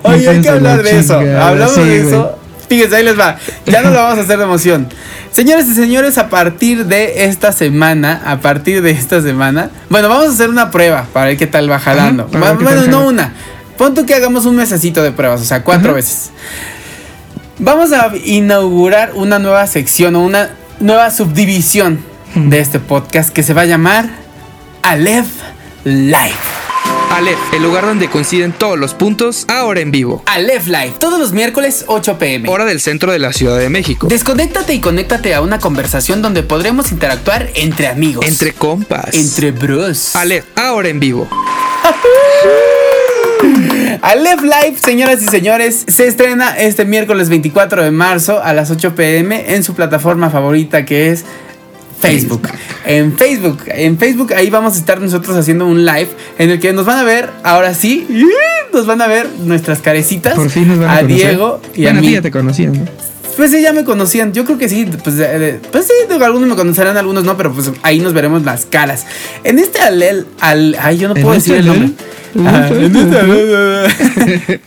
Oye, hay que hablar la de eso. Hablamos sí, de güey. eso. Fíjense, ahí les va. Ya no lo vamos a hacer de emoción. Señores y señores, a partir de esta semana, a partir de esta semana, bueno, vamos a hacer una prueba para ver qué tal va jalando. Ajá, bueno, no jala. una. Pon tú que hagamos un mesecito de pruebas, o sea, cuatro Ajá. veces. Vamos a inaugurar una nueva sección o una nueva subdivisión de este podcast que se va a llamar Aleph Live. Aleph, el lugar donde coinciden todos los puntos, ahora en vivo. Aleph Live, todos los miércoles 8 pm. Hora del centro de la Ciudad de México. Desconéctate y conéctate a una conversación donde podremos interactuar entre amigos. Entre compas. Entre bros. Aleph, ahora en vivo. Aleph Live, señoras y señores, se estrena este miércoles 24 de marzo a las 8 pm en su plataforma favorita que es Facebook. Facebook. En Facebook, en Facebook ahí vamos a estar nosotros haciendo un live en el que nos van a ver, ahora sí, nos van a ver nuestras carecitas. Por fin nos van a, a conocer. Diego y bueno, a mí. ya te conocían, ¿no? Pues sí, ya me conocían. Yo creo que sí. Pues, pues sí, algunos me conocerán, algunos no, pero pues ahí nos veremos las caras. En este alel, al, ay, yo no ¿En puedo este decir el nombre.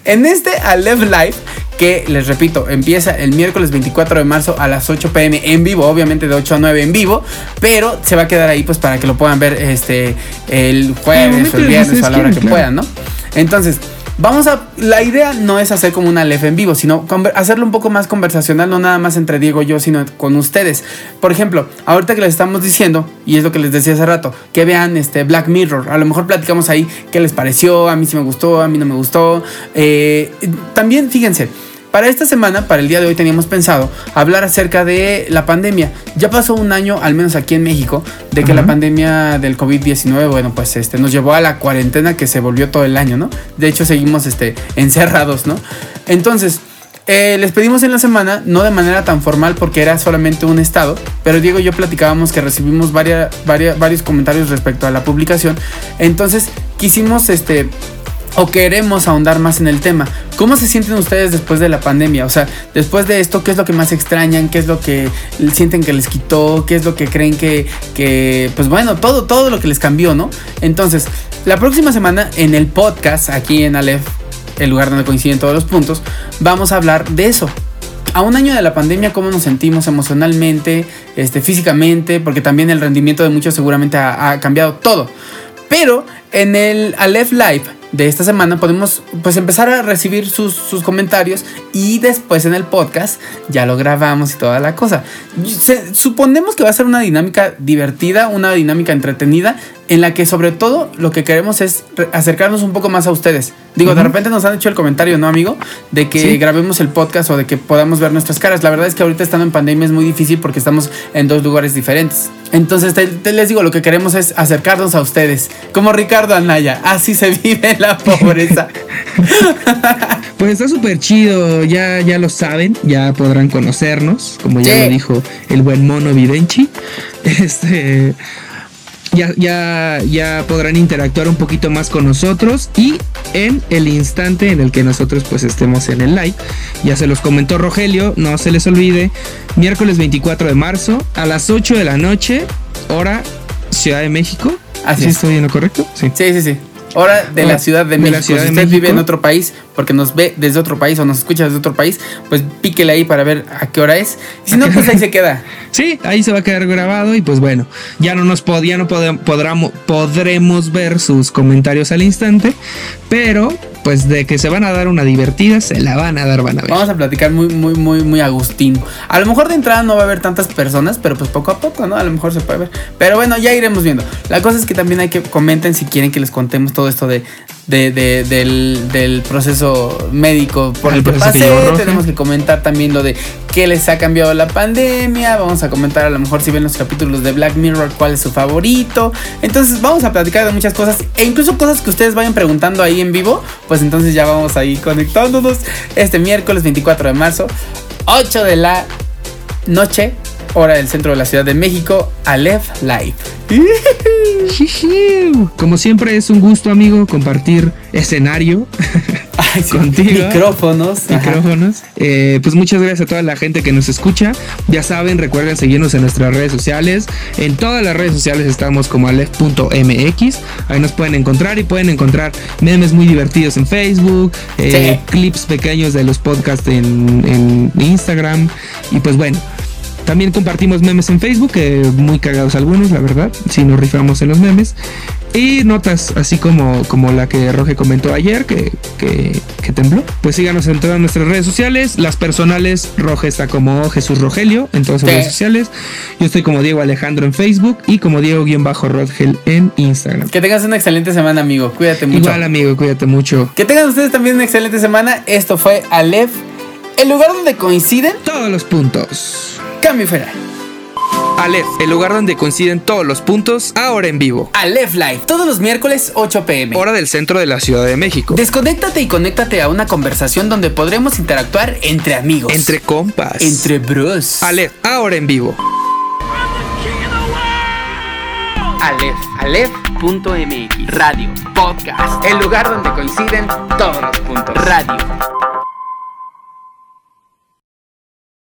En este este Aleph Live, que les repito, empieza el miércoles 24 de marzo a las 8 pm en vivo, obviamente de 8 a 9 en vivo, pero se va a quedar ahí pues para que lo puedan ver este el jueves o el viernes o a la hora que puedan, ¿no? Entonces, vamos a. La idea no es hacer como una Aleph en vivo, sino hacerlo un poco más conversacional, no nada más entre Diego y yo, sino con ustedes. Por ejemplo, ahorita que les estamos diciendo, y es lo que les decía hace rato, que vean este Black Mirror. A lo mejor platicamos ahí qué les pareció, a mí sí me gustó, a mí no me gustó. Eh, también, fíjense. Para esta semana, para el día de hoy, teníamos pensado hablar acerca de la pandemia. Ya pasó un año, al menos aquí en México, de que la pandemia del COVID-19, bueno, pues este, nos llevó a la cuarentena que se volvió todo el año, ¿no? De hecho, seguimos este, encerrados, ¿no? Entonces, eh, les pedimos en la semana, no de manera tan formal porque era solamente un estado, pero Diego y yo platicábamos que recibimos varias, varias, varios comentarios respecto a la publicación. Entonces, quisimos este, o queremos ahondar más en el tema. ¿Cómo se sienten ustedes después de la pandemia? O sea, después de esto, ¿qué es lo que más extrañan? ¿Qué es lo que sienten que les quitó? ¿Qué es lo que creen que, que pues bueno, todo, todo lo que les cambió, ¿no? Entonces, la próxima semana en el podcast, aquí en Aleph, el lugar donde coinciden todos los puntos, vamos a hablar de eso. A un año de la pandemia, cómo nos sentimos emocionalmente, este, físicamente, porque también el rendimiento de muchos seguramente ha, ha cambiado todo. Pero en el Aleph Live de esta semana podemos pues empezar a recibir sus, sus comentarios y después en el podcast ya lo grabamos y toda la cosa. Suponemos que va a ser una dinámica divertida, una dinámica entretenida en la que sobre todo lo que queremos es acercarnos un poco más a ustedes. Digo, de repente nos han hecho el comentario, ¿no, amigo? De que Sí. grabemos el podcast o de que podamos ver nuestras caras. La verdad es que ahorita estando en pandemia es muy difícil porque estamos en dos lugares diferentes. Entonces, te, te les digo, lo que queremos es acercarnos a ustedes. Como Ricardo Anaya, así se vive la pobreza. Pues está súper chido, ya, ya lo saben, ya podrán conocernos, como ya Sí. lo dijo el buen mono Videnchi. Este. Ya, ya, ya podrán interactuar un poquito más con nosotros y en el instante en el que nosotros pues estemos en el live, ya se los comentó Rogelio, no se les olvide, miércoles 24 de marzo a las 8 de la noche, hora Ciudad de México. Así ¿Sí es. estoy en lo correcto? Sí. Sí, sí, sí. Hora de Hora la Ciudad de de la México. Ciudad si usted vive en otro país, porque nos ve desde otro país o nos escucha desde otro país, pues píquele ahí para ver a qué hora es. Si no, pues ahí se queda. Sí, ahí se va a quedar grabado y pues bueno, ya no nos pod- ya no podramo- podremos ver sus comentarios al instante, pero pues de que se van a dar una divertida, se la van a dar, van a ver. Vamos a platicar muy, muy, muy, muy Agustín. A lo mejor de entrada no va a haber tantas personas, pero pues poco a poco, ¿no? A lo mejor se puede ver. Pero bueno, ya iremos viendo. La cosa es que también hay que comenten si quieren que les contemos todo esto de, de, de- del, del proceso médico por El el que pasé. Tenemos que comentar también lo de qué les ha cambiado la pandemia. Vamos a comentar a lo mejor si ven los capítulos de Black Mirror cuál es su favorito. Entonces vamos a platicar de muchas cosas e incluso cosas que ustedes vayan preguntando ahí en vivo. Pues entonces ya vamos ahí conectándonos este miércoles 24 de marzo, 8 de la noche, hora del centro de la Ciudad de México, Aleph Live. Como siempre es un gusto, amigo, compartir escenario, Ay, sí, Contigo. Micrófonos. micrófonos. Eh, pues muchas gracias a toda la gente que nos escucha. Ya saben, recuerden seguirnos en nuestras redes sociales. En todas las redes sociales estamos como alef.mx. Ahí nos pueden encontrar y pueden encontrar memes muy divertidos en Facebook, eh, Sí. clips pequeños de los podcasts en, en Instagram. Y pues bueno. También compartimos memes en Facebook, que muy cagados algunos, la verdad, si nos rifamos en los memes. Y notas, así como, como la que Roge comentó ayer, que, que, que tembló. Pues síganos en todas nuestras redes sociales. Las personales, Roge está como Jesús Rogelio en todas sus Sí. redes sociales. Yo estoy como Diego Alejandro en Facebook y como Diego-Rodgel en Instagram. Que tengas una excelente semana, amigo. Cuídate mucho. Igual, amigo, cuídate mucho. Que tengan ustedes también una excelente semana. Esto fue Aleph, el lugar donde coinciden Todos los puntos. Cambio Federal. Aleph, el lugar donde coinciden todos los puntos, ahora en vivo. Aleph Live, todos los miércoles 8 pm. Hora del centro de la Ciudad de México. Desconéctate y conéctate a una conversación donde podremos interactuar entre amigos. Entre compas. Entre bros. Aleph, ahora en vivo. Aleph, Aleph.mx Radio Podcast el lugar donde coinciden todos los puntos. Radio